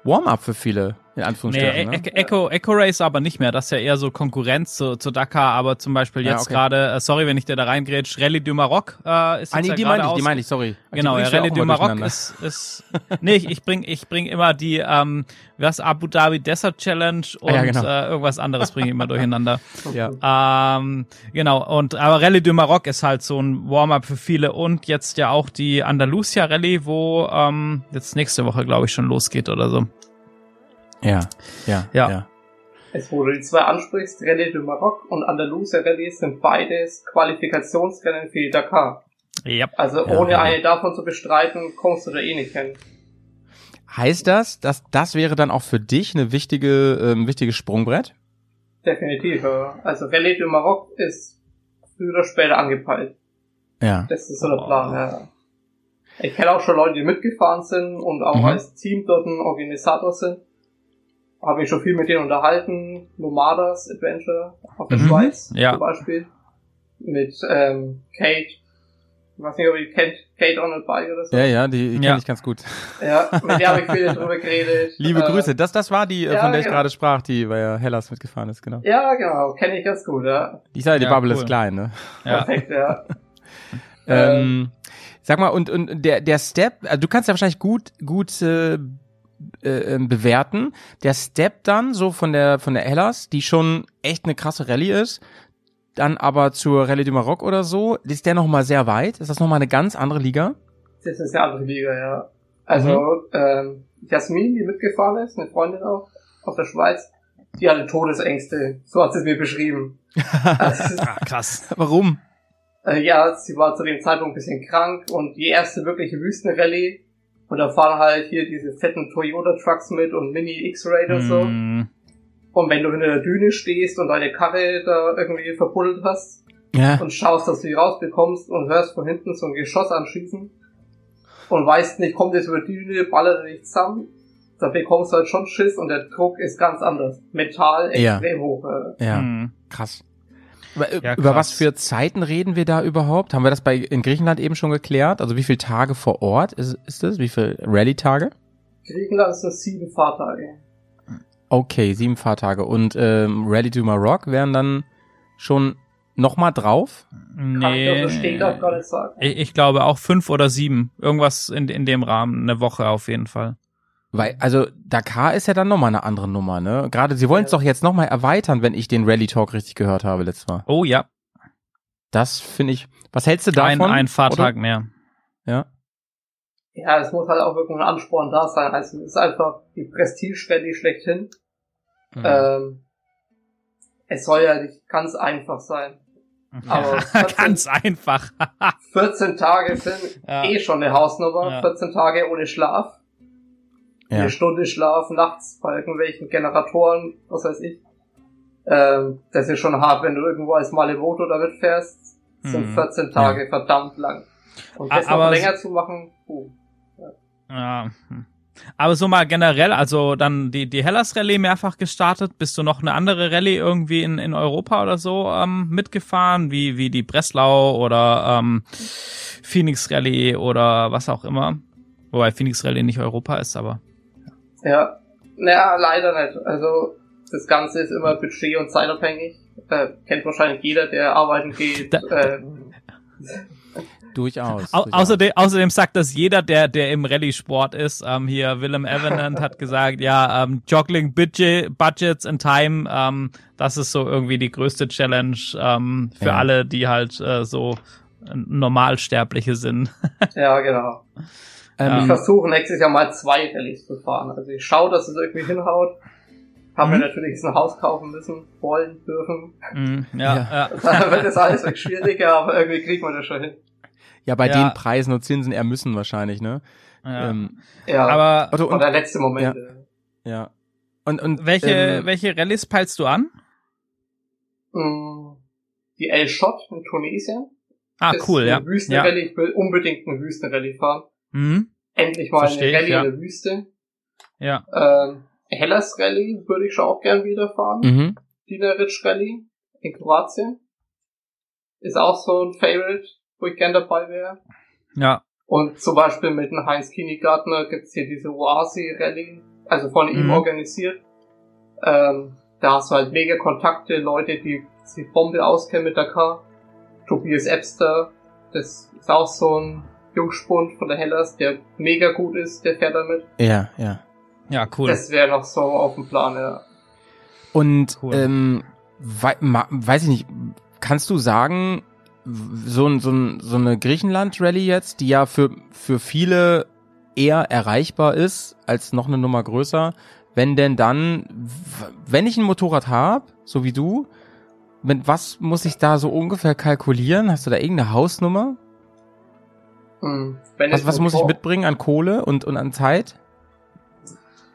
Warm-up für viele, in Nee, Anführungsstrichen. E- ne? Echo, Echo Race aber nicht mehr. Das ist ja eher so Konkurrenz zu, zu Dakar, aber zum Beispiel Ja, jetzt okay. gerade, äh, sorry, wenn ich dir da reingrätsch, Rallye du Maroc äh, ist jetzt Ah, nee, ja die meine ich, die meine ich, sorry. Genau, ja, Rallye du Maroc ist, ist nee, ich, ich bring, ich bring immer die, ähm, was, Abu Dhabi Desert Challenge und Ah, ja, genau. äh, irgendwas anderes bringe ich immer durcheinander. (laughs) Ja. Ähm, genau, und aber Rallye du Maroc ist halt so ein Warm-up für viele und jetzt ja auch die Andalusia Rallye, wo ähm, jetzt nächste Woche, glaube ich, schon losgeht oder so. Ja, ja, Ja. ja. Es du die zwei ansprichst, Rallye du Maroc und Andalusia Rallye sind beides Qualifikationsrennen für die Dakar. Ja. Also Ja, ohne ja. eine davon zu bestreiten, kommst du da eh nicht hin. Heißt das, dass das wäre dann auch für dich eine wichtige, ähm, wichtiges Sprungbrett? Definitiv. ja. Also Rallye du Maroc ist früher oder später angepeilt. Ja. Das ist so der Plan, ja. Ich kenne auch schon Leute, die mitgefahren sind und auch Mhm. als Team dort ein Organisator sind. Habe mich schon viel mit denen unterhalten. Nomadas Adventure auf der Mhm. Schweiz Ja. zum Beispiel. Mit ähm, Kate. Ich weiß nicht, ob ihr die kennt. Kate on a Bike oder so. Ja, ja, die kenne Ja. ich ganz gut. Ja, mit der habe ich viel drüber geredet. (laughs) Liebe Äh, Grüße. Das, das war die, äh, ja, von der ich genau. gerade sprach, die bei Hellas mitgefahren ist, genau. Ja, genau. Kenne ich ganz gut, ja. Ich sage, die Ja, Bubble cool. ist klein, ne? Ja. Perfekt, ja. (laughs) Ähm, sag mal, und, und der, der Step, also du kannst ja wahrscheinlich gut, gut äh, äh, ähm, bewerten. Der Step dann, so von der, von der Hellas, die schon echt eine krasse Rallye ist, dann aber zur Rallye du Maroc oder so, ist der noch mal sehr weit? Ist das noch mal eine ganz andere Liga? Das ist eine andere Liga, ja. Also, ähm, Jasmin, die mitgefahren ist, eine Freundin auch, aus der Schweiz, die hatte Todesängste. So hat sie es mir beschrieben. (laughs) Also, Ah, krass. Warum? äh, ja, sie war zu dem Zeitpunkt ein bisschen krank und die erste wirkliche Wüstenrallye. Und da fahren halt hier diese fetten Toyota-Trucks mit und Mini X-Ray und so. Mm, Und wenn du hinter der Düne stehst und deine Karre da irgendwie verbuddelt hast Ja. und schaust, dass du die rausbekommst und hörst von hinten so ein Geschoss anschießen und weißt nicht, kommt jetzt über die Düne, ballert er dich zusammen, da bekommst du halt schon Schiss und der Druck ist ganz anders. Metall Ja. extrem hoch. Äh. Ja, mm. krass. Über, Ja, über was für Zeiten reden wir da überhaupt? Haben wir das bei in Griechenland eben schon geklärt? Also wie viele Tage vor Ort ist, ist das? Wie viele Rallye-Tage? Griechenland sind sieben Fahrtage. Okay, sieben Fahrtage. Und ähm, Rally to Maroc wären dann schon noch mal drauf? Kann ich Nee. das sagen. Ich, ich glaube auch fünf oder sieben. Irgendwas in, in dem Rahmen. Eine Woche auf jeden Fall. Weil, also Dakar ist ja dann noch mal eine andere Nummer, ne? Gerade, sie wollen es Ja. doch jetzt noch mal erweitern, wenn ich den Rally Talk richtig gehört habe letztes Mal. Oh ja, Das finde ich. Was hältst du ein, davon? ein Fahrtag Oder? mehr. Ja. Ja, es muss halt auch wirklich ein Ansporn da sein. Also es ist einfach die Prestige-Rallye schlechthin. Mhm. Ähm, es soll ja nicht ganz einfach sein. Aber (laughs) 14, Ganz einfach. (laughs) 14 Tage sind Ja. eh schon eine Hausnummer. Ja. 14 Tage ohne Schlaf. Ja. Eine Stunde Schlaf nachts bei irgendwelchen Generatoren, was weiß ich. Ähm, das ist schon hart, wenn du irgendwo als Malevoto damit fährst. Das sind Mhm. 14 Tage verdammt lang. Und das aber noch länger zu machen, puh. Ja. hm. Aber so mal generell, also dann die, die Hellas Rallye mehrfach gestartet. Bist du noch eine andere Rallye irgendwie in, in Europa oder so ähm, mitgefahren, wie, wie die Breslau oder ähm, Phoenix Rallye oder was auch immer? Wobei Phoenix Rallye nicht Europa ist, aber. Ja, naja, leider nicht. Also das Ganze ist immer budget- und zeitabhängig. Äh, kennt wahrscheinlich jeder, der arbeiten geht. Da- äh, (laughs) Durchaus. Au durchaus. außerdem, außerdem sagt das jeder, der, der im Rallye-Sport ist. Ähm, hier Willem Evanant hat gesagt, ja, ähm, Joggling Budget, Budgets and Time, ähm, das ist so irgendwie die größte Challenge ähm, für Ja. alle, die halt äh, so Normalsterbliche sind. Ja, genau. (laughs) Ähm, Ich versuche nächstes Jahr mal zwei Rallyes zu fahren. Also ich schaue, dass es irgendwie hinhaut. Haben wir Mhm. natürlich ein Haus kaufen müssen, wollen, dürfen. Mhm, (laughs) ja, ja. Da wird das alles wirklich schwieriger, aber irgendwie kriegt man das schon hin. ja, bei Ja. den Preisen und Zinsen eher müssen wahrscheinlich, ne? ja. Ähm, Ja, Aber Otto, und und, der letzte Moment. äh, ja. Und, und welche, ähm, welche Rallyes peilst du an? mh, Die El Shot in Tunesien. Ah, cool, ja. Eine ja. Wüstenrallye. Ich will unbedingt eine Wüstenrallye fahren. Mhm. Endlich mal Versteh eine Rallye ja. in der Wüste. ja. Ähm, Hellas Rallye würde ich schon auch gern wieder fahren. Mhm. Dinaric Rallye in Kroatien. Ist auch so ein Favorite, wo ich gern dabei wäre. Ja. Und zum Beispiel mit dem Heinz Kinigartner gibt's hier diese Oasi Rallye, also von ihm Mhm. organisiert. Ähm, da hast du halt mega Kontakte, Leute, die sich Bombe auskennen mit Dakar. Tobias Epster, das ist auch so ein Jungspund von der Hellas, der mega gut ist, der fährt damit. Ja, ja. Ja, cool. Das wäre noch so auf dem Plan, ja. Und Cool. ähm, wei weiß ich nicht, kannst du sagen, so, ein, so, ein, so eine Griechenland-Rallye jetzt, die ja für, für viele eher erreichbar ist, als noch eine Nummer größer, wenn denn dann, wenn ich ein Motorrad habe, so wie du, mit was muss ich da so ungefähr kalkulieren? Hast du da irgendeine Hausnummer? Hm. Wenn Was, was muss ich mitbringen an Kohle und, und an Zeit?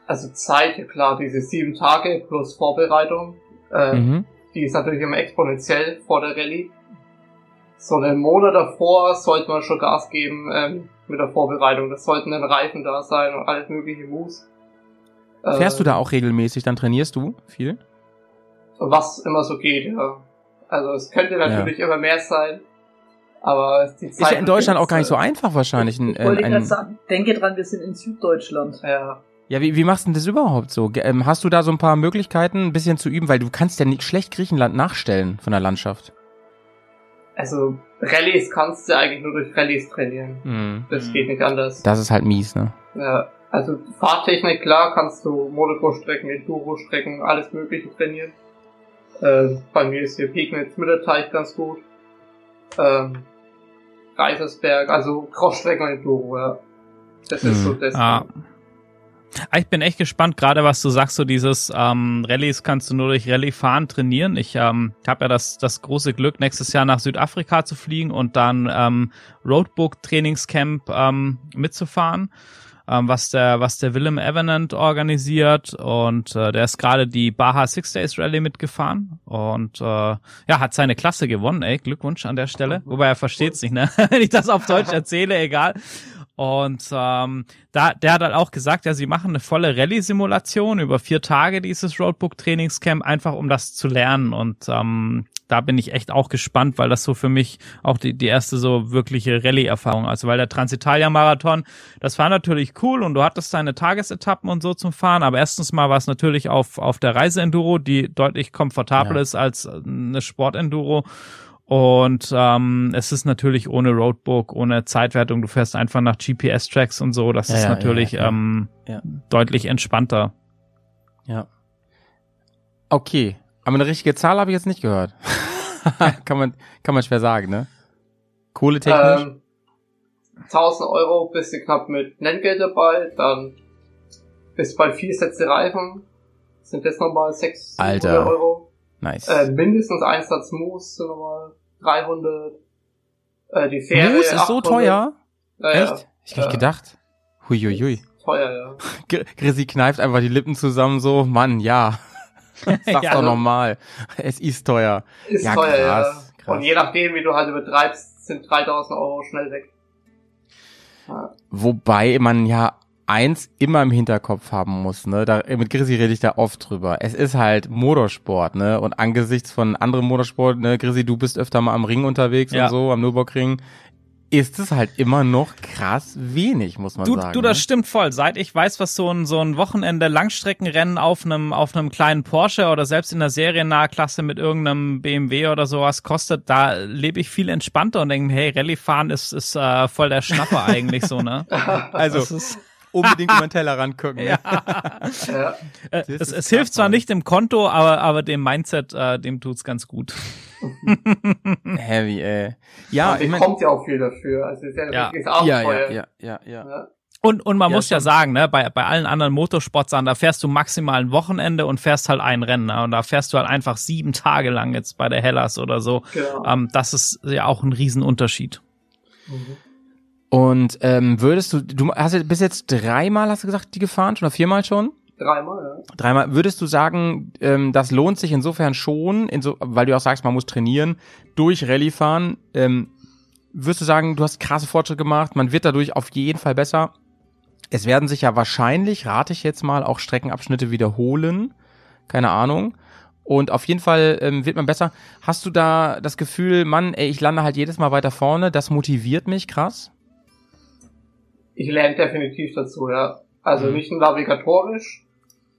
Also Zeit, ja klar, diese sieben Tage plus Vorbereitung, äh, Mhm. die ist natürlich immer exponentiell vor der Rallye. So einen Monat davor sollte man schon Gas geben ähm, mit der Vorbereitung. Das sollten dann Reifen da sein und alles mögliche Moves. Äh, Fährst du da auch regelmäßig? Dann trainierst du viel? Was immer so geht, ja. Also es könnte natürlich immer mehr sein, aber die Zeit Ist ja in Deutschland auch gar nicht so äh, einfach wahrscheinlich. Ein, Ich wollte ein, sagen, denke dran, wir sind in Süddeutschland. Ja, Ja, wie, wie machst du denn das überhaupt so? Ähm, hast du da so ein paar Möglichkeiten, ein bisschen zu üben? Weil du kannst ja nicht schlecht Griechenland nachstellen von der Landschaft. also Rallyes kannst du eigentlich nur durch Rallyes trainieren. Hm. Das Mhm. geht nicht anders. Das ist halt mies, ne? Ja, also Fahrtechnik, klar, kannst du Motocross-Strecken, Enduro-Strecken, alles mögliche trainieren. Ähm, bei mir ist hier Pegnitz Mitterteich ganz gut. Ähm, Reisersberg, also Crossstrecken und Enduro, ja. Das ist Mhm. so das. Ah. Ah, Ich bin echt gespannt, gerade was du sagst, so dieses ähm, Rallyes kannst du nur durch Rallye fahren trainieren. Ich ähm, habe ja das, das große Glück, nächstes Jahr nach Südafrika zu fliegen und dann ähm, Roadbook Trainingscamp ähm, mitzufahren, ähm, was der was der Willem Evanant organisiert und äh, der ist gerade die Baja Six Days Rally mitgefahren und äh, ja hat seine Klasse gewonnen. Ey, Glückwunsch an der Stelle. Wobei er versteht's nicht, ne? (laughs) Wenn ich das auf Deutsch erzähle, egal. Und ähm, da, der hat halt auch gesagt, ja, sie machen eine volle Rallye-Simulation über vier Tage dieses Roadbook-Trainingscamp, einfach um das zu lernen. Und ähm, da bin ich echt auch gespannt, weil das so für mich auch die, die erste so wirkliche Rallye-Erfahrung. Also weil der Transitalia-Marathon, das war natürlich cool und du hattest deine Tagesetappen und so zum Fahren, aber erstens mal war es natürlich auf, auf der Reise-Enduro, die deutlich komfortabler Ja. ist als eine Sport-Enduro. Und ähm, es ist natürlich ohne Roadbook, ohne Zeitwertung. Du fährst einfach nach GPS-Tracks und so. Das Ja, ist ja, natürlich ja. Ähm, Ja. deutlich entspannter. Ja. Okay. Aber eine richtige Zahl habe ich jetzt nicht gehört. (laughs) kann man, kann man schwer sagen, ne? Kohletechnisch? Ähm, 1000 Euro bist du knapp mit Nenngeld dabei, dann bist bei vier Sätze Reifen, sind das nochmal 600 Alter. Euro. Nice. Äh, mindestens ein Satz Moos sind nochmal 300. Äh, die Fähre Moos ist so 800. teuer? Ja, ja. Echt? Ich hätte Ja. gedacht. Huiuiui. (laughs) Teuer, ja. Gr- Chrissy kneift einfach die Lippen zusammen so, Mann, ja. (laughs) Sag's Ja. doch nochmal. Es ist teuer. Ist Ja, teuer, krass, ja. krass. Und je nachdem, wie du halt übertreibst, sind 3000 Euro schnell weg. Wobei man ja eins immer im Hinterkopf haben muss, ne? Da, mit Chrissy rede ich da oft drüber. Es ist halt Motorsport, ne? Und angesichts von anderen Motorsport, ne, Chrissy, du bist öfter mal am Ring unterwegs Ja. und so, am Nürburgring. ist es halt immer noch krass wenig, muss man Du, sagen. du, das ne? stimmt voll. Seit ich weiß, was so ein, so ein Wochenende Langstreckenrennen auf einem, auf einem kleinen Porsche oder selbst in der seriennahe Klasse mit irgendeinem BMW oder sowas kostet, da lebe ich viel entspannter und denke, hey, Rallye fahren ist, ist äh, voll der Schnapper (laughs) eigentlich so, ne? (laughs) Also unbedingt über den Tellerrand gucken. ja. (laughs) Ja. Äh, es es hilft zwar nicht dem Konto, aber, aber dem Mindset, äh, dem tut's ganz gut. (laughs) Heavy, ey. Ja, und ich es mein, kommt ja auch viel dafür. Also es ist ja ein Ja. richtiges ja, Abenteuer. ja, ja, ja, ja. Ja. Und, und man Ja, muss ja schon. sagen, ne, bei, bei allen anderen Motorsportsachen, da fährst du maximal ein Wochenende und fährst halt ein Rennen. Ne? Und da fährst du halt einfach sieben Tage lang jetzt bei der Hellas oder so. Genau. Ähm, das ist ja auch ein Riesenunterschied. Mhm. Und ähm, würdest du, du hast ja bis jetzt dreimal, hast du gesagt, die gefahren schon oder viermal schon? Dreimal, ja. Dreimal. Würdest du sagen, ähm, das lohnt sich insofern schon, inso, weil du auch sagst, man muss trainieren, durch Rallye fahren? Ähm, würdest du sagen, du hast krasse Fortschritte gemacht, man wird dadurch auf jeden Fall besser? Es werden sich ja wahrscheinlich, rate ich jetzt mal, auch Streckenabschnitte wiederholen. Keine Ahnung. Und auf jeden Fall ähm, wird man besser. Hast du da das Gefühl, Mann, ey, ich lande halt jedes Mal weiter vorne, das motiviert mich krass? Ich lerne definitiv dazu, ja. Also Mhm. nicht navigatorisch.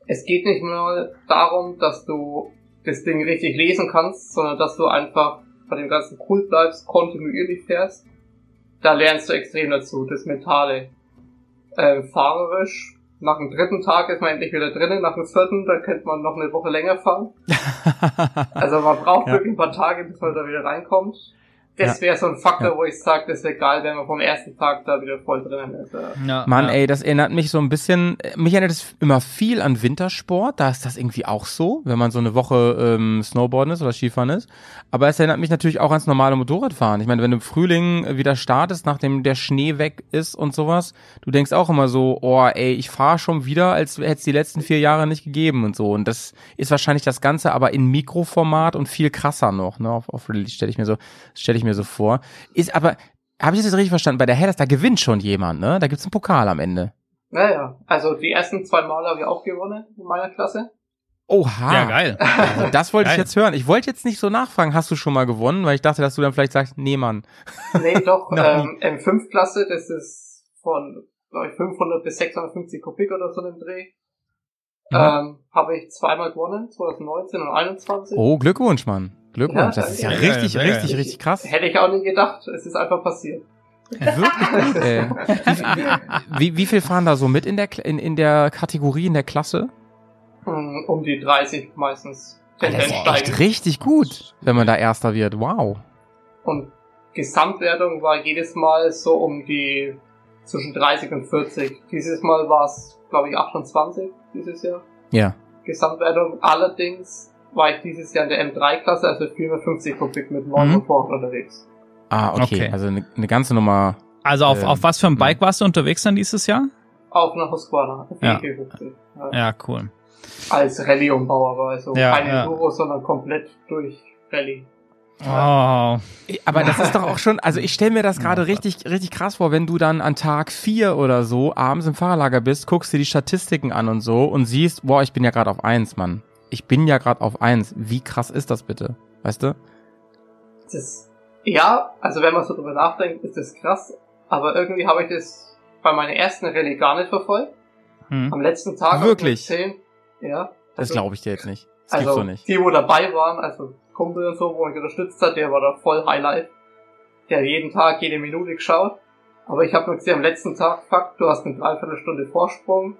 Es geht nicht nur darum, dass du das Ding richtig lesen kannst, sondern dass du einfach bei dem ganzen cool bleibst, kontinuierlich fährst. Da lernst du extrem dazu, das Mentale. Ähm, fahrerisch, nach dem dritten Tag ist man endlich wieder drinnen, nach dem vierten, da könnte man noch eine Woche länger fahren. (laughs) Also man braucht Ja. wirklich ein paar Tage, bis man da wieder reinkommt. Das wäre so ein Faktor, Ja. wo ich sage, das wäre geil, wenn man vom ersten Tag da wieder voll drinnen ist. Ja. Mann, ja. ey, das erinnert mich so ein bisschen, äh, mich erinnert es immer viel an Wintersport, da ist das irgendwie auch so, wenn man so eine Woche ähm, Snowboarden ist oder Skifahren ist. Aber es erinnert mich natürlich auch ans normale Motorradfahren. Ich meine, wenn du im Frühling äh, wieder startest, nachdem der Schnee weg ist und sowas, du denkst auch immer so, oh ey, ich fahre schon wieder, als hätte es die letzten vier Jahre nicht gegeben und so. Und das ist wahrscheinlich das Ganze aber in Mikroformat und viel krasser noch, ne? Auf, auf Release stelle ich mir so, stelle ich mir so vor. Ist aber, habe ich das jetzt richtig verstanden? Bei der Hellas, da gewinnt schon jemand, ne? Da gibt's einen Pokal am Ende. Naja, also die ersten zwei Male habe ich auch gewonnen in meiner Klasse. Oha. ja, geil. Also das wollte ich Geil. jetzt hören. Ich wollte jetzt nicht so nachfragen, hast du schon mal gewonnen? Weil ich dachte, dass du dann vielleicht sagst, nee, Mann. Nee, doch, (laughs) ähm, M5-Klasse, das ist von, glaube ich, 500 bis 650 Kubik oder so im Dreh. Mhm. Ähm, habe ich zweimal gewonnen, 2019 und 2021. Oh, Glückwunsch, Mann. Glückwunsch. Ja, das ist ja richtig, geil, richtig, geil. richtig krass. Hätte ich auch nie gedacht, es ist einfach passiert. Wirklich gut, ey. Wie, wie, wie viel fahren da so mit in der, in, in der Kategorie, in der Klasse? Hm, Um die 30 meistens. Das Tendenz ist echt richtig gut, wenn man da Erster wird. Wow. Und Gesamtwertung war jedes Mal so um die zwischen 30 und 40. Dieses Mal war es, glaube ich, 28 dieses Jahr. Ja. Gesamtwertung. Allerdings war ich dieses Jahr in der M3-Klasse, also 450 Kubik mit neun Mhm. Motoren unterwegs. Ah, okay. Okay. Also eine, eine ganze Nummer. Also auf, Ähm, auf was für ein Bike warst du unterwegs dann dieses Jahr? Auf einer Husqvarna, Ja. 450. Ja. Ja, cool. Als Rallye-Umbau, aber also Ja, keine ja. Enduro, sondern komplett durch Rallye. Oh. Aber das ist doch auch schon, also ich stelle mir das gerade Ja, richtig, richtig krass vor, wenn du dann an Tag vier oder so abends im Fahrerlager bist, guckst dir die Statistiken an und so und siehst, boah, ich bin ja gerade auf eins, Mann. Ich bin ja gerade auf eins. Wie krass ist das bitte? Weißt du? Das, ja, also wenn man so drüber nachdenkt, ist das krass. Aber irgendwie habe ich das bei meiner ersten Rallye gar nicht verfolgt. Hm. Am letzten Tag. Wirklich? um 10, ja. Das Also- glaube ich dir jetzt nicht. Das gibt's Also doch nicht. die, wo dabei waren, also Kumpel und so, wo mich unterstützt hat, der war da voll Highlight. Der jeden Tag, jede Minute geschaut. Aber ich habe mir gesehen, am letzten Tag, fuck, du hast eine Dreiviertelstunde Vorsprung.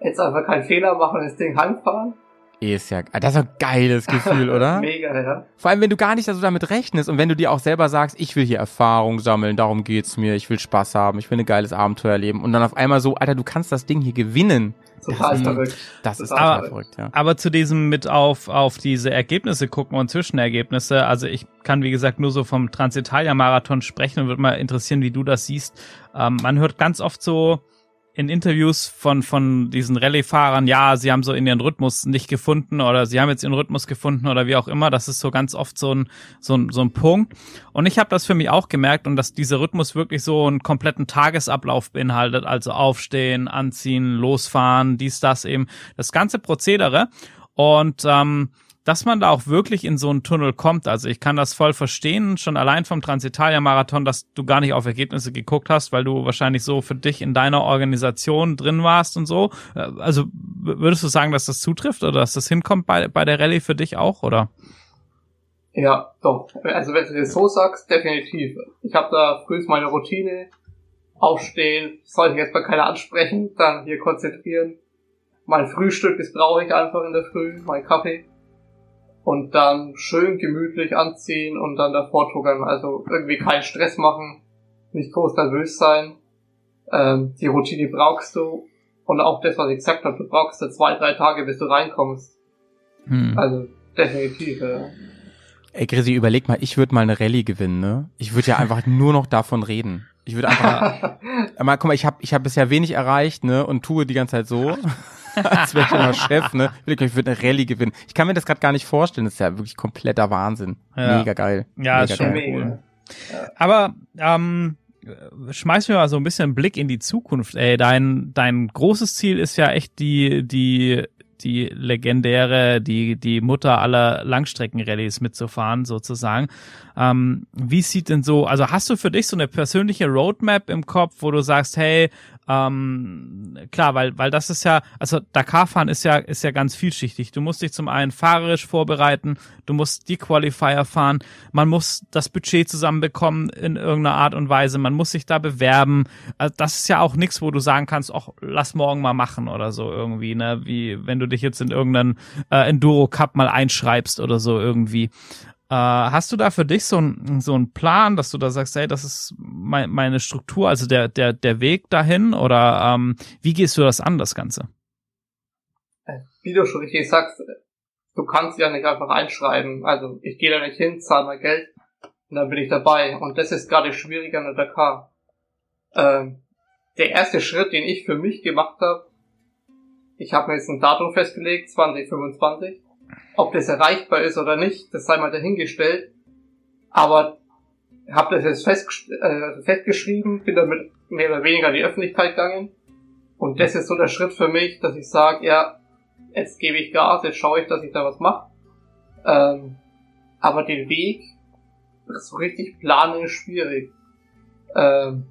Jetzt einfach keinen Fehler machen und das Ding heimfahren. Ist ja, das ist ein geiles Gefühl, (laughs) oder? Mega, ja. Vor allem, wenn du gar nicht so damit rechnest und wenn du dir auch selber sagst, ich will hier Erfahrung sammeln, darum geht's mir, ich will Spaß haben, ich will ein geiles Abenteuer erleben und dann auf einmal so, Alter, du kannst das Ding hier gewinnen. Total Das ist- verrückt. Das ist Total total verrückt, ja. Aber zu diesem mit auf, auf diese Ergebnisse gucken und Zwischenergebnisse, also ich kann wie gesagt nur so vom Transitalia-Marathon sprechen und würde mal interessieren, wie du das siehst. Ähm, man hört ganz oft so in Interviews von, von diesen Rallye-Fahrern, ja, sie haben so in ihren Rhythmus nicht gefunden oder sie haben jetzt ihren Rhythmus gefunden oder wie auch immer. Das ist so ganz oft so ein, so ein, so ein Punkt. Und ich habe das für mich auch gemerkt und dass dieser Rhythmus wirklich so einen kompletten Tagesablauf beinhaltet, also aufstehen, anziehen, losfahren, dies, das eben, das ganze Prozedere. Und ähm, dass man da auch wirklich in so einen Tunnel kommt. Also ich kann das voll verstehen, schon allein vom Transitalia-Marathon, dass du gar nicht auf Ergebnisse geguckt hast, weil du wahrscheinlich so für dich in deiner Organisation drin warst und so. Äh, also würdest du sagen, dass das zutrifft oder dass das hinkommt bei, bei der Rallye für dich auch, oder? Ja, doch. Also wenn du das so sagst, definitiv. Ich habe da früh meine Routine, aufstehen, sollte ich jetzt mal keiner ansprechen, dann hier konzentrieren. Mein Frühstück, das brauche ich einfach in der Früh, mein Kaffee. Und dann schön gemütlich anziehen und dann davor tuckern. Also irgendwie keinen Stress machen, nicht groß nervös sein. Ähm, die Routine brauchst du. Und auch das, was ich gesagt habe, du brauchst da zwei, drei Tage, bis du reinkommst. Hm. Also definitiv. Ja. Ey, Grisi, überleg mal, ich würde mal eine Rallye gewinnen, ne? Ich würde ja einfach nur noch davon reden. Ich würde einfach (laughs) mal, guck mal, ich habe ich hab bisher wenig erreicht, ne, und tue die ganze Zeit so, als wäre ich immer Chef, ne? Ich würde eine Rallye gewinnen. Ich kann mir das gerade gar nicht vorstellen, das ist ja wirklich kompletter Wahnsinn. Ja. Mega geil. Ja, Mega ist schon geil. cool. Aber ähm, schmeiß mir mal so ein bisschen einen Blick in die Zukunft. Ey, dein dein großes Ziel ist ja echt die die die legendäre, die die Mutter aller Langstreckenrallyes mitzufahren sozusagen. Ähm, wie sieht denn so? Also hast du für dich so eine persönliche Roadmap im Kopf, wo du sagst, hey, ähm, klar, weil weil das ist ja, also Dakar-Fahren ist ja ist ja ganz vielschichtig. Du musst dich zum einen fahrerisch vorbereiten, du musst die Qualifier fahren, man muss das Budget zusammenbekommen in irgendeiner Art und Weise, man muss sich da bewerben. Also das ist ja auch nichts, wo du sagen kannst, ach, lass morgen mal machen oder so irgendwie, ne? Wie wenn du dich jetzt in irgendeinen äh, Enduro Cup mal einschreibst oder so irgendwie. Äh, hast du da für dich so einen so einen Plan, dass du da sagst, hey, das ist mein, meine Struktur, also der der der Weg dahin oder ähm, wie gehst du das an, das Ganze? Wie du schon richtig sagst, du kannst ja nicht einfach einschreiben. Also ich gehe da nicht hin, zahle mal Geld und dann bin ich dabei. Und das ist gerade schwieriger an der Dakar. Ähm, der erste Schritt, den ich für mich gemacht habe, ich habe mir jetzt ein Datum festgelegt, 2025. Ob das erreichbar ist oder nicht, das sei mal dahingestellt. Aber habe das jetzt fest, äh, festgeschrieben, bin damit mehr oder weniger in die Öffentlichkeit gegangen. Und das ist so der Schritt für mich, dass ich sage, ja, jetzt gebe ich Gas, jetzt schaue ich, dass ich da was mache. Ähm, aber den Weg so richtig planen ist schwierig. Ähm,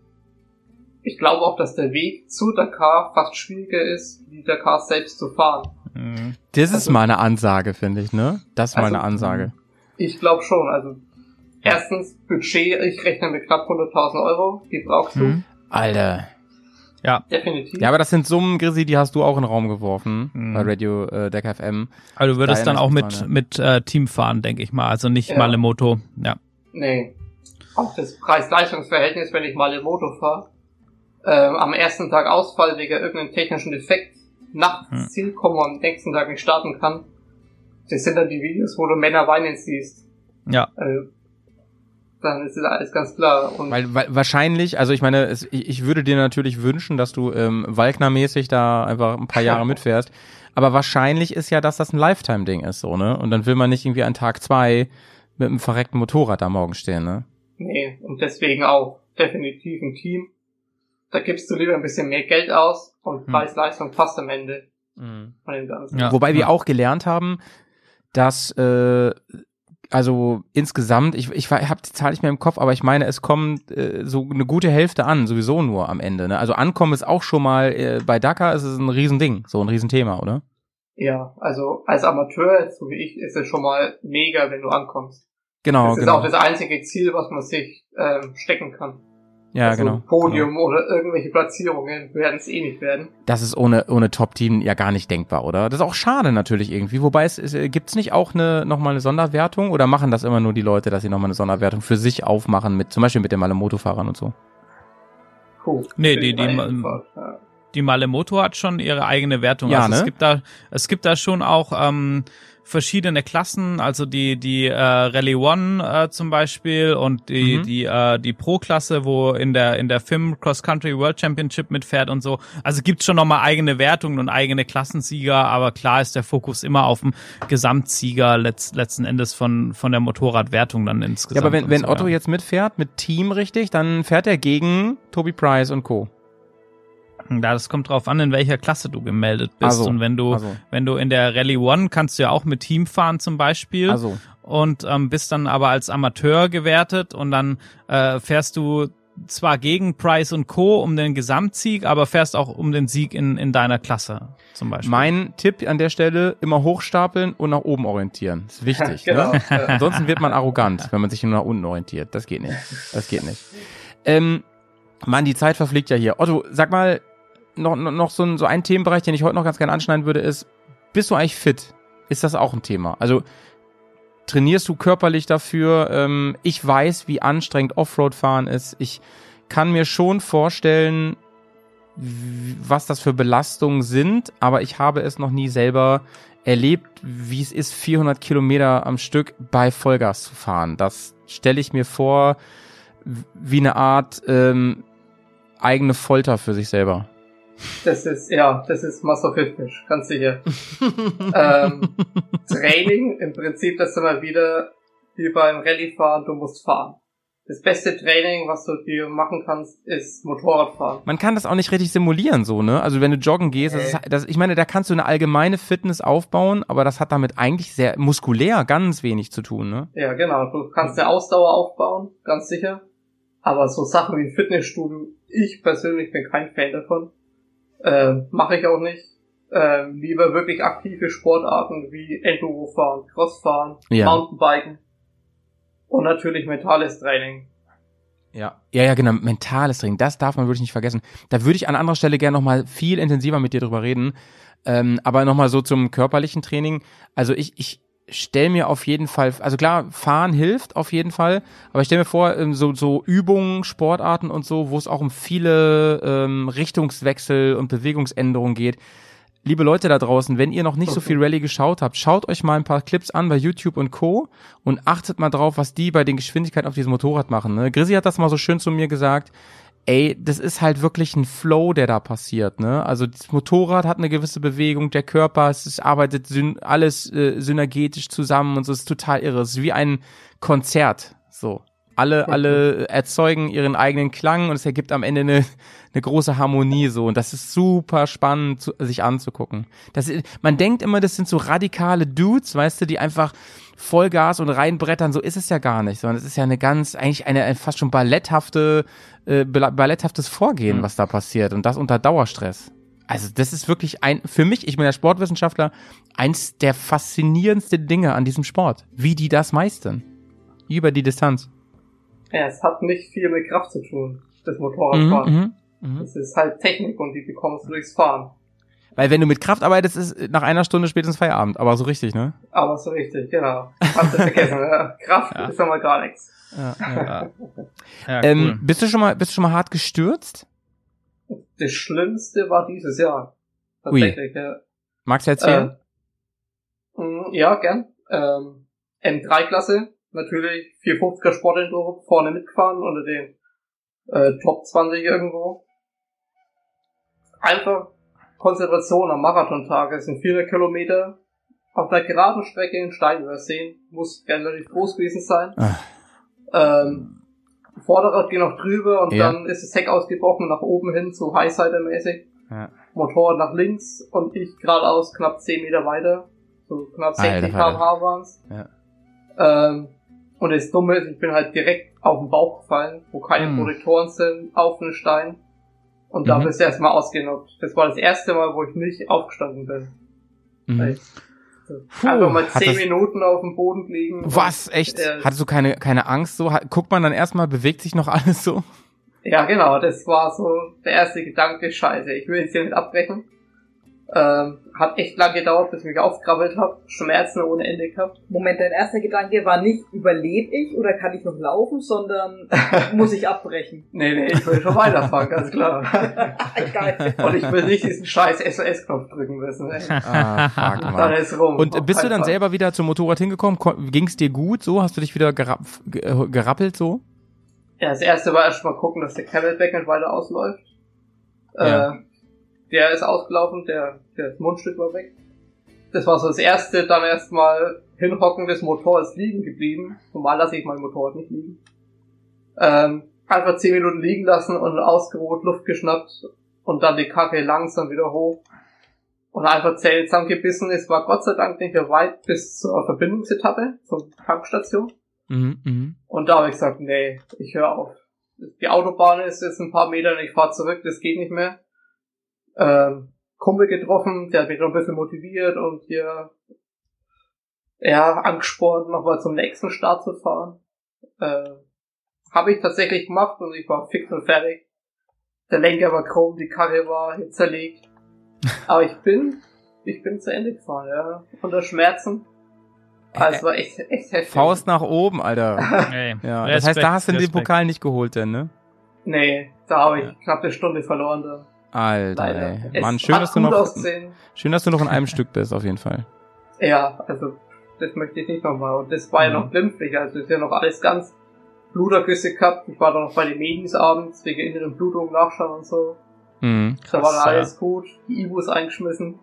ich glaube auch, dass der Weg zu Dakar fast schwieriger ist, wie Dakar selbst zu fahren. Mhm. Das ist Also- mal eine Ansage, finde ich, ne? Das ist mal Also- Ansage. Ich glaube schon. Also erstens Budget, ich rechne mit knapp 100.000 Euro, die brauchst du Hm? Alter. definitiv. Ja, aber das sind Summen, Grisi, die hast du auch in den Raum geworfen Mhm. bei Radio äh, Deck FM. Also du würdest Daher dann auch mit mit äh, Team fahren, denke ich mal, also nicht Ja. mal im Moto. Ja. Nee. Auch das Preis-Leistungs-Verhältnis, wenn ich mal im Moto fahre, ähm, am ersten Tag Ausfall wegen irgendeinem technischen Defekt, nachts Hm. ins Ziel komme und am nächsten Tag nicht starten kann. Das sind dann die Videos, wo du Männer weinen siehst. Ja. Also, dann ist das alles ganz klar. Und Weil, weil wahrscheinlich, also ich meine, es, ich, ich würde dir natürlich wünschen, dass du ähm, Walkner-mäßig da einfach ein paar Jahre (laughs) mitfährst. Aber wahrscheinlich ist ja, dass das ein Lifetime-Ding ist, so, ne? Und dann will man nicht irgendwie an Tag zwei mit einem verreckten Motorrad da morgen stehen, ne? nee, und deswegen auch definitiv ein Team. Da gibst du lieber ein bisschen mehr Geld aus und Hm. Preis-Leistung passt am Ende von dem Ganzen. Ja. Wobei wir auch gelernt haben, dass äh, also insgesamt, ich, ich habe die Zahl nicht mehr im Kopf, aber ich meine, es kommt äh, so eine gute Hälfte an, sowieso nur am Ende. Ne? Also ankommen ist auch schon mal, äh, bei Dakar ist es ein Riesending, so ein Riesenthema, oder? Ja, also als Amateur, so wie ich, ist es schon mal mega, wenn du ankommst. Genau, das ist genau. auch das einzige Ziel, was man sich ähm, stecken kann. Ja, also genau. Podium oder irgendwelche Platzierungen werden es eh nicht werden. Das ist ohne, ohne Top-Team ja gar nicht denkbar, oder? Das ist auch schade natürlich irgendwie. Wobei es, es äh, gibt's nicht auch eine nochmal eine Sonderwertung oder machen das immer nur die Leute, dass sie nochmal eine Sonderwertung für sich aufmachen mit, zum Beispiel mit den Malemoto-Fahrern und so? Puh, Nee, die- die- die Malemoto hat schon ihre eigene Wertung. Ja, also es ne? gibt da, es gibt da schon auch ähm, verschiedene Klassen, also die die äh, Rallye One äh, zum Beispiel und die Mhm. die äh, die Pro-Klasse, wo in der in der FIM Cross Country World Championship mitfährt und so. Also gibt's schon nochmal eigene Wertungen und eigene Klassensieger, aber klar ist der Fokus immer auf dem Gesamtsieger letzt, letzten Endes von von der Motorradwertung dann Ja, insgesamt. aber wenn, und wenn so, Otto ja. jetzt mitfährt, mit Team richtig, dann fährt er gegen Toby Price und Co. Ja, das kommt drauf an, in welcher Klasse du gemeldet bist. Also, und wenn du, also. wenn du in der Rallye One kannst du ja auch mit Team fahren zum Beispiel. Also, und ähm, bist dann aber als Amateur gewertet und dann äh, fährst du zwar gegen Price und Co. um den Gesamtsieg, aber fährst auch um den Sieg in, in deiner Klasse zum Beispiel. mein Tipp an der Stelle, immer hochstapeln und nach oben orientieren. ist wichtig. (laughs) Genau. ne? Ansonsten wird man arrogant, wenn man sich nur nach unten orientiert. Das geht nicht. Das geht nicht. Ähm, Mann, die Zeit verfliegt ja hier. Otto, sag mal, noch, noch so ein, so ein Themenbereich, den ich heute noch ganz gerne anschneiden würde, ist, bist du eigentlich fit? Ist das auch ein Thema? Also, trainierst du körperlich dafür? Ähm, ich weiß, wie anstrengend Offroad-Fahren ist. Ich kann mir schon vorstellen, was das für Belastungen sind, aber ich habe es noch nie selber erlebt, wie es ist, 400 Kilometer am Stück bei Vollgas zu fahren. Das stelle ich mir vor wie eine Art ähm, eigene Folter für sich selber. Das ist, ja, das ist masochistisch, ganz sicher. (laughs) ähm, Training, im Prinzip, das sind wir wieder wie beim Rallye-Fahren, du musst fahren. Das beste Training, was du dir machen kannst, ist Motorradfahren. Man kann das auch nicht richtig simulieren, so, ne? Also wenn du joggen gehst, das ist, das, ich meine, da kannst du eine allgemeine Fitness aufbauen, aber das hat damit eigentlich sehr muskulär ganz wenig zu tun, ne? Ja, genau. Du kannst eine Ausdauer aufbauen, ganz sicher. Aber so Sachen wie ein Fitnessstudio, ich persönlich bin kein Fan davon. Ähm, Mache ich auch nicht. Ähm, lieber wirklich aktive Sportarten wie Enduro-Fahren, Crossfahren, Ja. Mountainbiken und natürlich mentales Training. Ja. Ja, ja, genau. Mentales Training, das darf man wirklich nicht vergessen. Da würde ich an anderer Stelle gerne nochmal viel intensiver mit dir drüber reden. Ähm, aber nochmal so zum körperlichen Training. Also ich, ich stelle mir auf jeden Fall, also klar, fahren hilft auf jeden Fall, aber ich stelle mir vor, ähm, so, so Übungen, Sportarten und so, wo es auch um viele ähm, Richtungswechsel und Bewegungsänderungen geht. Liebe Leute da draußen, wenn ihr noch nicht so viel Rallye geschaut habt, schaut euch mal ein paar Clips an bei YouTube und Co. und achtet mal drauf, was die bei den Geschwindigkeiten auf diesem Motorrad machen. Ne? Grissi hat das mal so schön zu mir gesagt. Ey, das ist halt wirklich ein Flow, der da passiert, ne? Also das Motorrad hat eine gewisse Bewegung, der Körper, es arbeitet alles äh, synergetisch zusammen und so ist total irre. Es ist wie ein Konzert, so. Alle, alle erzeugen ihren eigenen Klang und es ergibt am Ende eine, eine große Harmonie so und das ist super spannend zu, sich anzugucken. Das, man denkt immer, das sind so radikale Dudes, weißt du, die einfach Vollgas und reinbrettern, so ist es ja gar nicht, sondern es ist ja eine ganz, eigentlich eine, eine fast schon balletthafte, äh, balletthaftes Vorgehen, was da passiert und das unter Dauerstress. Also das ist wirklich ein, für mich, ich bin ja Sportwissenschaftler, eins der faszinierendsten Dinge an diesem Sport, wie die das meistern. Über die Distanz. Ja, es hat nicht viel mit Kraft zu tun, das Motorradfahren. Mhm, mhm, mhm. Es ist halt Technik und die bekommst du durchs Fahren. Weil wenn du mit Kraft arbeitest, ist nach einer Stunde spätestens Feierabend, aber so richtig, ne? Aber so richtig, genau. Hast du vergessen, ja. Kraft Ja. ist einmal gar nichts. Ja, Ja, ja (laughs) cool. ähm, bist du schon mal, bist du schon mal hart gestürzt? Das Schlimmste war dieses Jahr. Tatsächlich, ja. Magst du erzählen? Äh, mh, ja, gern. Ähm, M3-Klasse, natürlich 450er Sportenduro, vorne mitgefahren unter den äh, Top 20 irgendwo. Einfach Konzentration am Marathontag. Es sind 400 Kilometer auf einer geraden Strecke in Stein übersehen. Muss relativ groß gewesen sein. Ah. Ähm, Vorderrad ging noch drüber und Ja. dann ist das Heck ausgebrochen nach oben hin, so Highsider-mäßig. Ja. Motorrad nach links und ich geradeaus knapp 10 Meter weiter. So knapp 60 Alter Vater. km/h waren's. Ja. Ähm, und das Dumme ist, ich bin halt direkt auf den Bauch gefallen, wo keine Hm. Protektoren sind, auf den Stein. Und da Mhm. bist du erstmal ausgenockt. Das war das erste Mal, wo ich nicht aufgestanden bin. Mhm. Echt. Einfach mal hat 10 das- Minuten auf dem Boden liegen. Was? Echt? Äh, Hattest du keine, keine Angst so? Guckt man dann erstmal, bewegt sich noch (laughs) alles so? Ja, genau, das war so der erste Gedanke, scheiße, ich will jetzt hier nicht abbrechen. Ähm, hat echt lang gedauert, bis ich mich aufgekrabbelt habe, Schmerzen ohne Ende gehabt. Moment, dein erster Gedanke war nicht, überlebe ich oder kann ich noch laufen, sondern (laughs) muss ich abbrechen. Nee, nee, ich will schon weiterfahren, ganz klar. (laughs) Geil. Und ich will nicht diesen scheiß SOS-Knopf drücken müssen. Ey. Ah, fuck, Dann ist rum. Und äh, bist du dann Fall. selber wieder zum Motorrad hingekommen? Ging es dir gut so? Hast du dich wieder gerapp, ge- äh, gerappelt so? Ja, das erste war erstmal gucken, dass der Camelback nicht weiter ausläuft. Ja. Äh, der ist ausgelaufen, der, der das Mundstück war weg. Das war so das erste, dann erstmal hinhocken, das Motor ist liegen geblieben. Normal lasse ich mein Motorrad nicht liegen. Ähm, einfach 10 Minuten liegen lassen und ausgeruht, Luft geschnappt und dann die Kacke langsam wieder hoch und einfach seltsam gebissen. Es war Gott sei Dank nicht mehr weit bis zur Verbindungsetappe, zur Tankstation. Mhm, mhm. Und da habe ich gesagt, nee, ich höre auf. Die Autobahn ist jetzt ein paar Meter und ich fahre zurück, das geht nicht mehr. Ähm, Kumpel getroffen, der hat mich noch ein bisschen motiviert und hier ja, angespornt, nochmal zum nächsten Start zu fahren. Äh, habe ich tatsächlich gemacht und ich war fix und fertig. Der Lenker war krumm, die Karre war zerlegt. (laughs) Aber ich bin, ich bin zu Ende gefahren, ja. Unter Schmerzen. Also war echt, echt heftig. Faust nach oben, Alter. (laughs) Ey, Ja, das Respekt, heißt, da hast du den. Pokal nicht geholt, denn, ne? Nee, da habe ich Ja. knapp eine Stunde verloren da. Alter, Leider. ey. Mann, schön, dass du noch, aussehen. schön, dass du noch in einem Stück bist, auf jeden Fall. Ja, also das möchte ich nicht nochmal. Und das war ja Mhm. noch glimpflich, also ist ja noch alles ganz Blutergüsse gehabt. Ich war da noch bei den Medis abends, wegen inneren Blutungen nachschauen und so. Mhm. Da war dann alles gut, die Ibus eingeschmissen.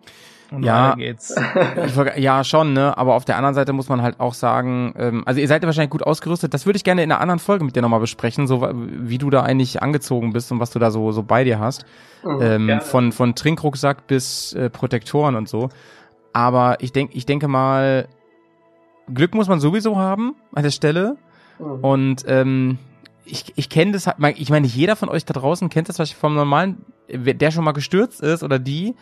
Und Ja. geht's. (laughs) Ich ja, schon, ne? Aber auf der anderen Seite muss man halt auch sagen, ähm, also ihr seid ja wahrscheinlich gut ausgerüstet. Das würde ich gerne in einer anderen Folge mit dir nochmal besprechen, so wie du da eigentlich angezogen bist und was du da so, so bei dir hast. Mhm, ähm, von, von Trinkrucksack bis äh, Protektoren und so. Aber ich denk, ich denke mal, Glück muss man sowieso haben an der Stelle. Mhm. Und ähm, ich, ich kenne das, halt- ich meine, jeder von euch da draußen kennt das wahrscheinlich vom normalen, der schon mal gestürzt ist oder die.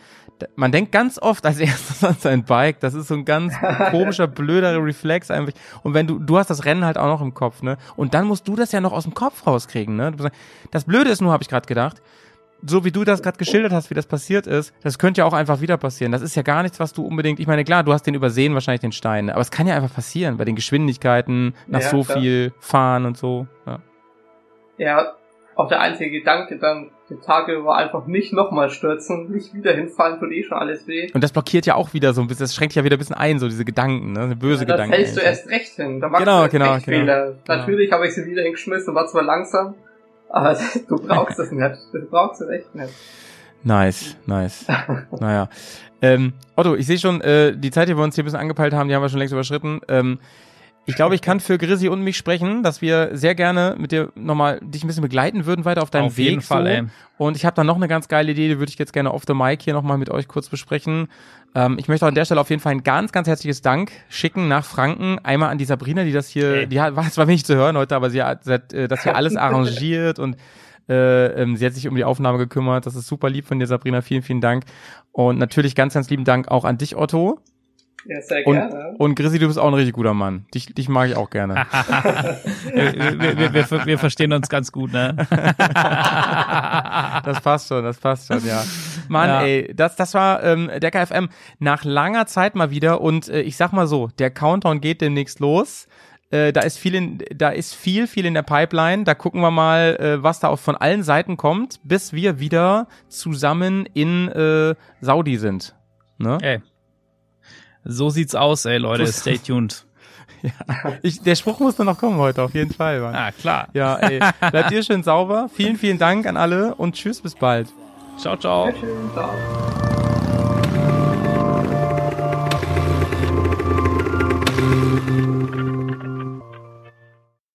Man denkt ganz oft als (laughs) erstes an sein Bike. Das ist so ein ganz (laughs) komischer, blöder Reflex einfach. Und wenn du, du hast das Rennen halt auch noch im Kopf, ne? Und dann musst du das ja noch aus dem Kopf rauskriegen, ne? Das Blöde ist nur, habe ich gerade gedacht, so wie du das gerade geschildert hast, wie das passiert ist, das könnte ja auch einfach wieder passieren. Das ist ja gar nichts, was du unbedingt, ich meine, klar, du hast den übersehen, wahrscheinlich den Stein, aber es kann ja einfach passieren bei den Geschwindigkeiten, nach Ja, so klar. viel Fahren und so. Ja. Ja, auch der einzige Gedanke dann, die Tage war einfach nicht nochmal stürzen, nicht wieder hinfallen, tut eh schon alles weh. Und das blockiert ja auch wieder so ein bisschen, das schränkt ja wieder ein bisschen ein, so diese Gedanken, ne? Böse da Gedanken. fällst du erst recht hin. Da machst Genau, du erst genau, recht genau. Fehler. Natürlich habe ich sie wieder hingeschmissen, war zwar langsam, aber (laughs) du brauchst es nicht. Du brauchst es echt nicht. Nice, nice. (laughs) naja. Ähm, Otto, ich sehe schon, äh, die Zeit, die wir uns hier ein bisschen angepeilt haben, die haben wir schon längst überschritten. Ähm, ich glaube, ich kann für Grizzly und mich sprechen, dass wir sehr gerne mit dir nochmal dich ein bisschen begleiten würden weiter auf deinem Auf Weg. jeden Fall, so. ey. Und ich habe da noch eine ganz geile Idee, die würde ich jetzt gerne off the mic hier nochmal mit euch kurz besprechen. Ähm, ich möchte auch an der Stelle auf jeden Fall ein ganz, ganz herzliches Dank schicken nach Franken. Einmal an die Sabrina, die das hier, Ey. die hat, (laughs) war zwar wenig zu hören heute, aber sie hat, sie hat äh, das hier alles (laughs) arrangiert und äh, ähm, sie hat sich um die Aufnahme gekümmert. Das ist super lieb von dir, Sabrina. Vielen, vielen Dank. Und natürlich ganz, ganz lieben Dank auch an dich, Otto. Ja, sehr Und, gerne. und Grizzly, du bist auch ein richtig guter Mann. Dich, dich mag ich auch gerne. (laughs) wir, wir, wir, wir, wir verstehen uns ganz gut, ne? Das passt schon, das passt schon, ja. Mann, Ja. ey, das, das war ähm, der KFM nach langer Zeit mal wieder und äh, ich sag mal so, der Countdown geht demnächst los. Äh, da ist viel in, da ist viel, viel in der Pipeline. Da gucken wir mal, äh, was da auch von allen Seiten kommt, bis wir wieder zusammen in äh, Saudi sind. Ne? Ey. So sieht's aus, ey, Leute. Stay tuned. (laughs) Ich, der Spruch muss nur noch kommen heute, auf jeden Fall. Mann. Ah, klar. Ja, ey, bleibt ihr schön sauber. Vielen, vielen Dank an alle und tschüss, bis bald. Ciao, ciao. Schönen Tag.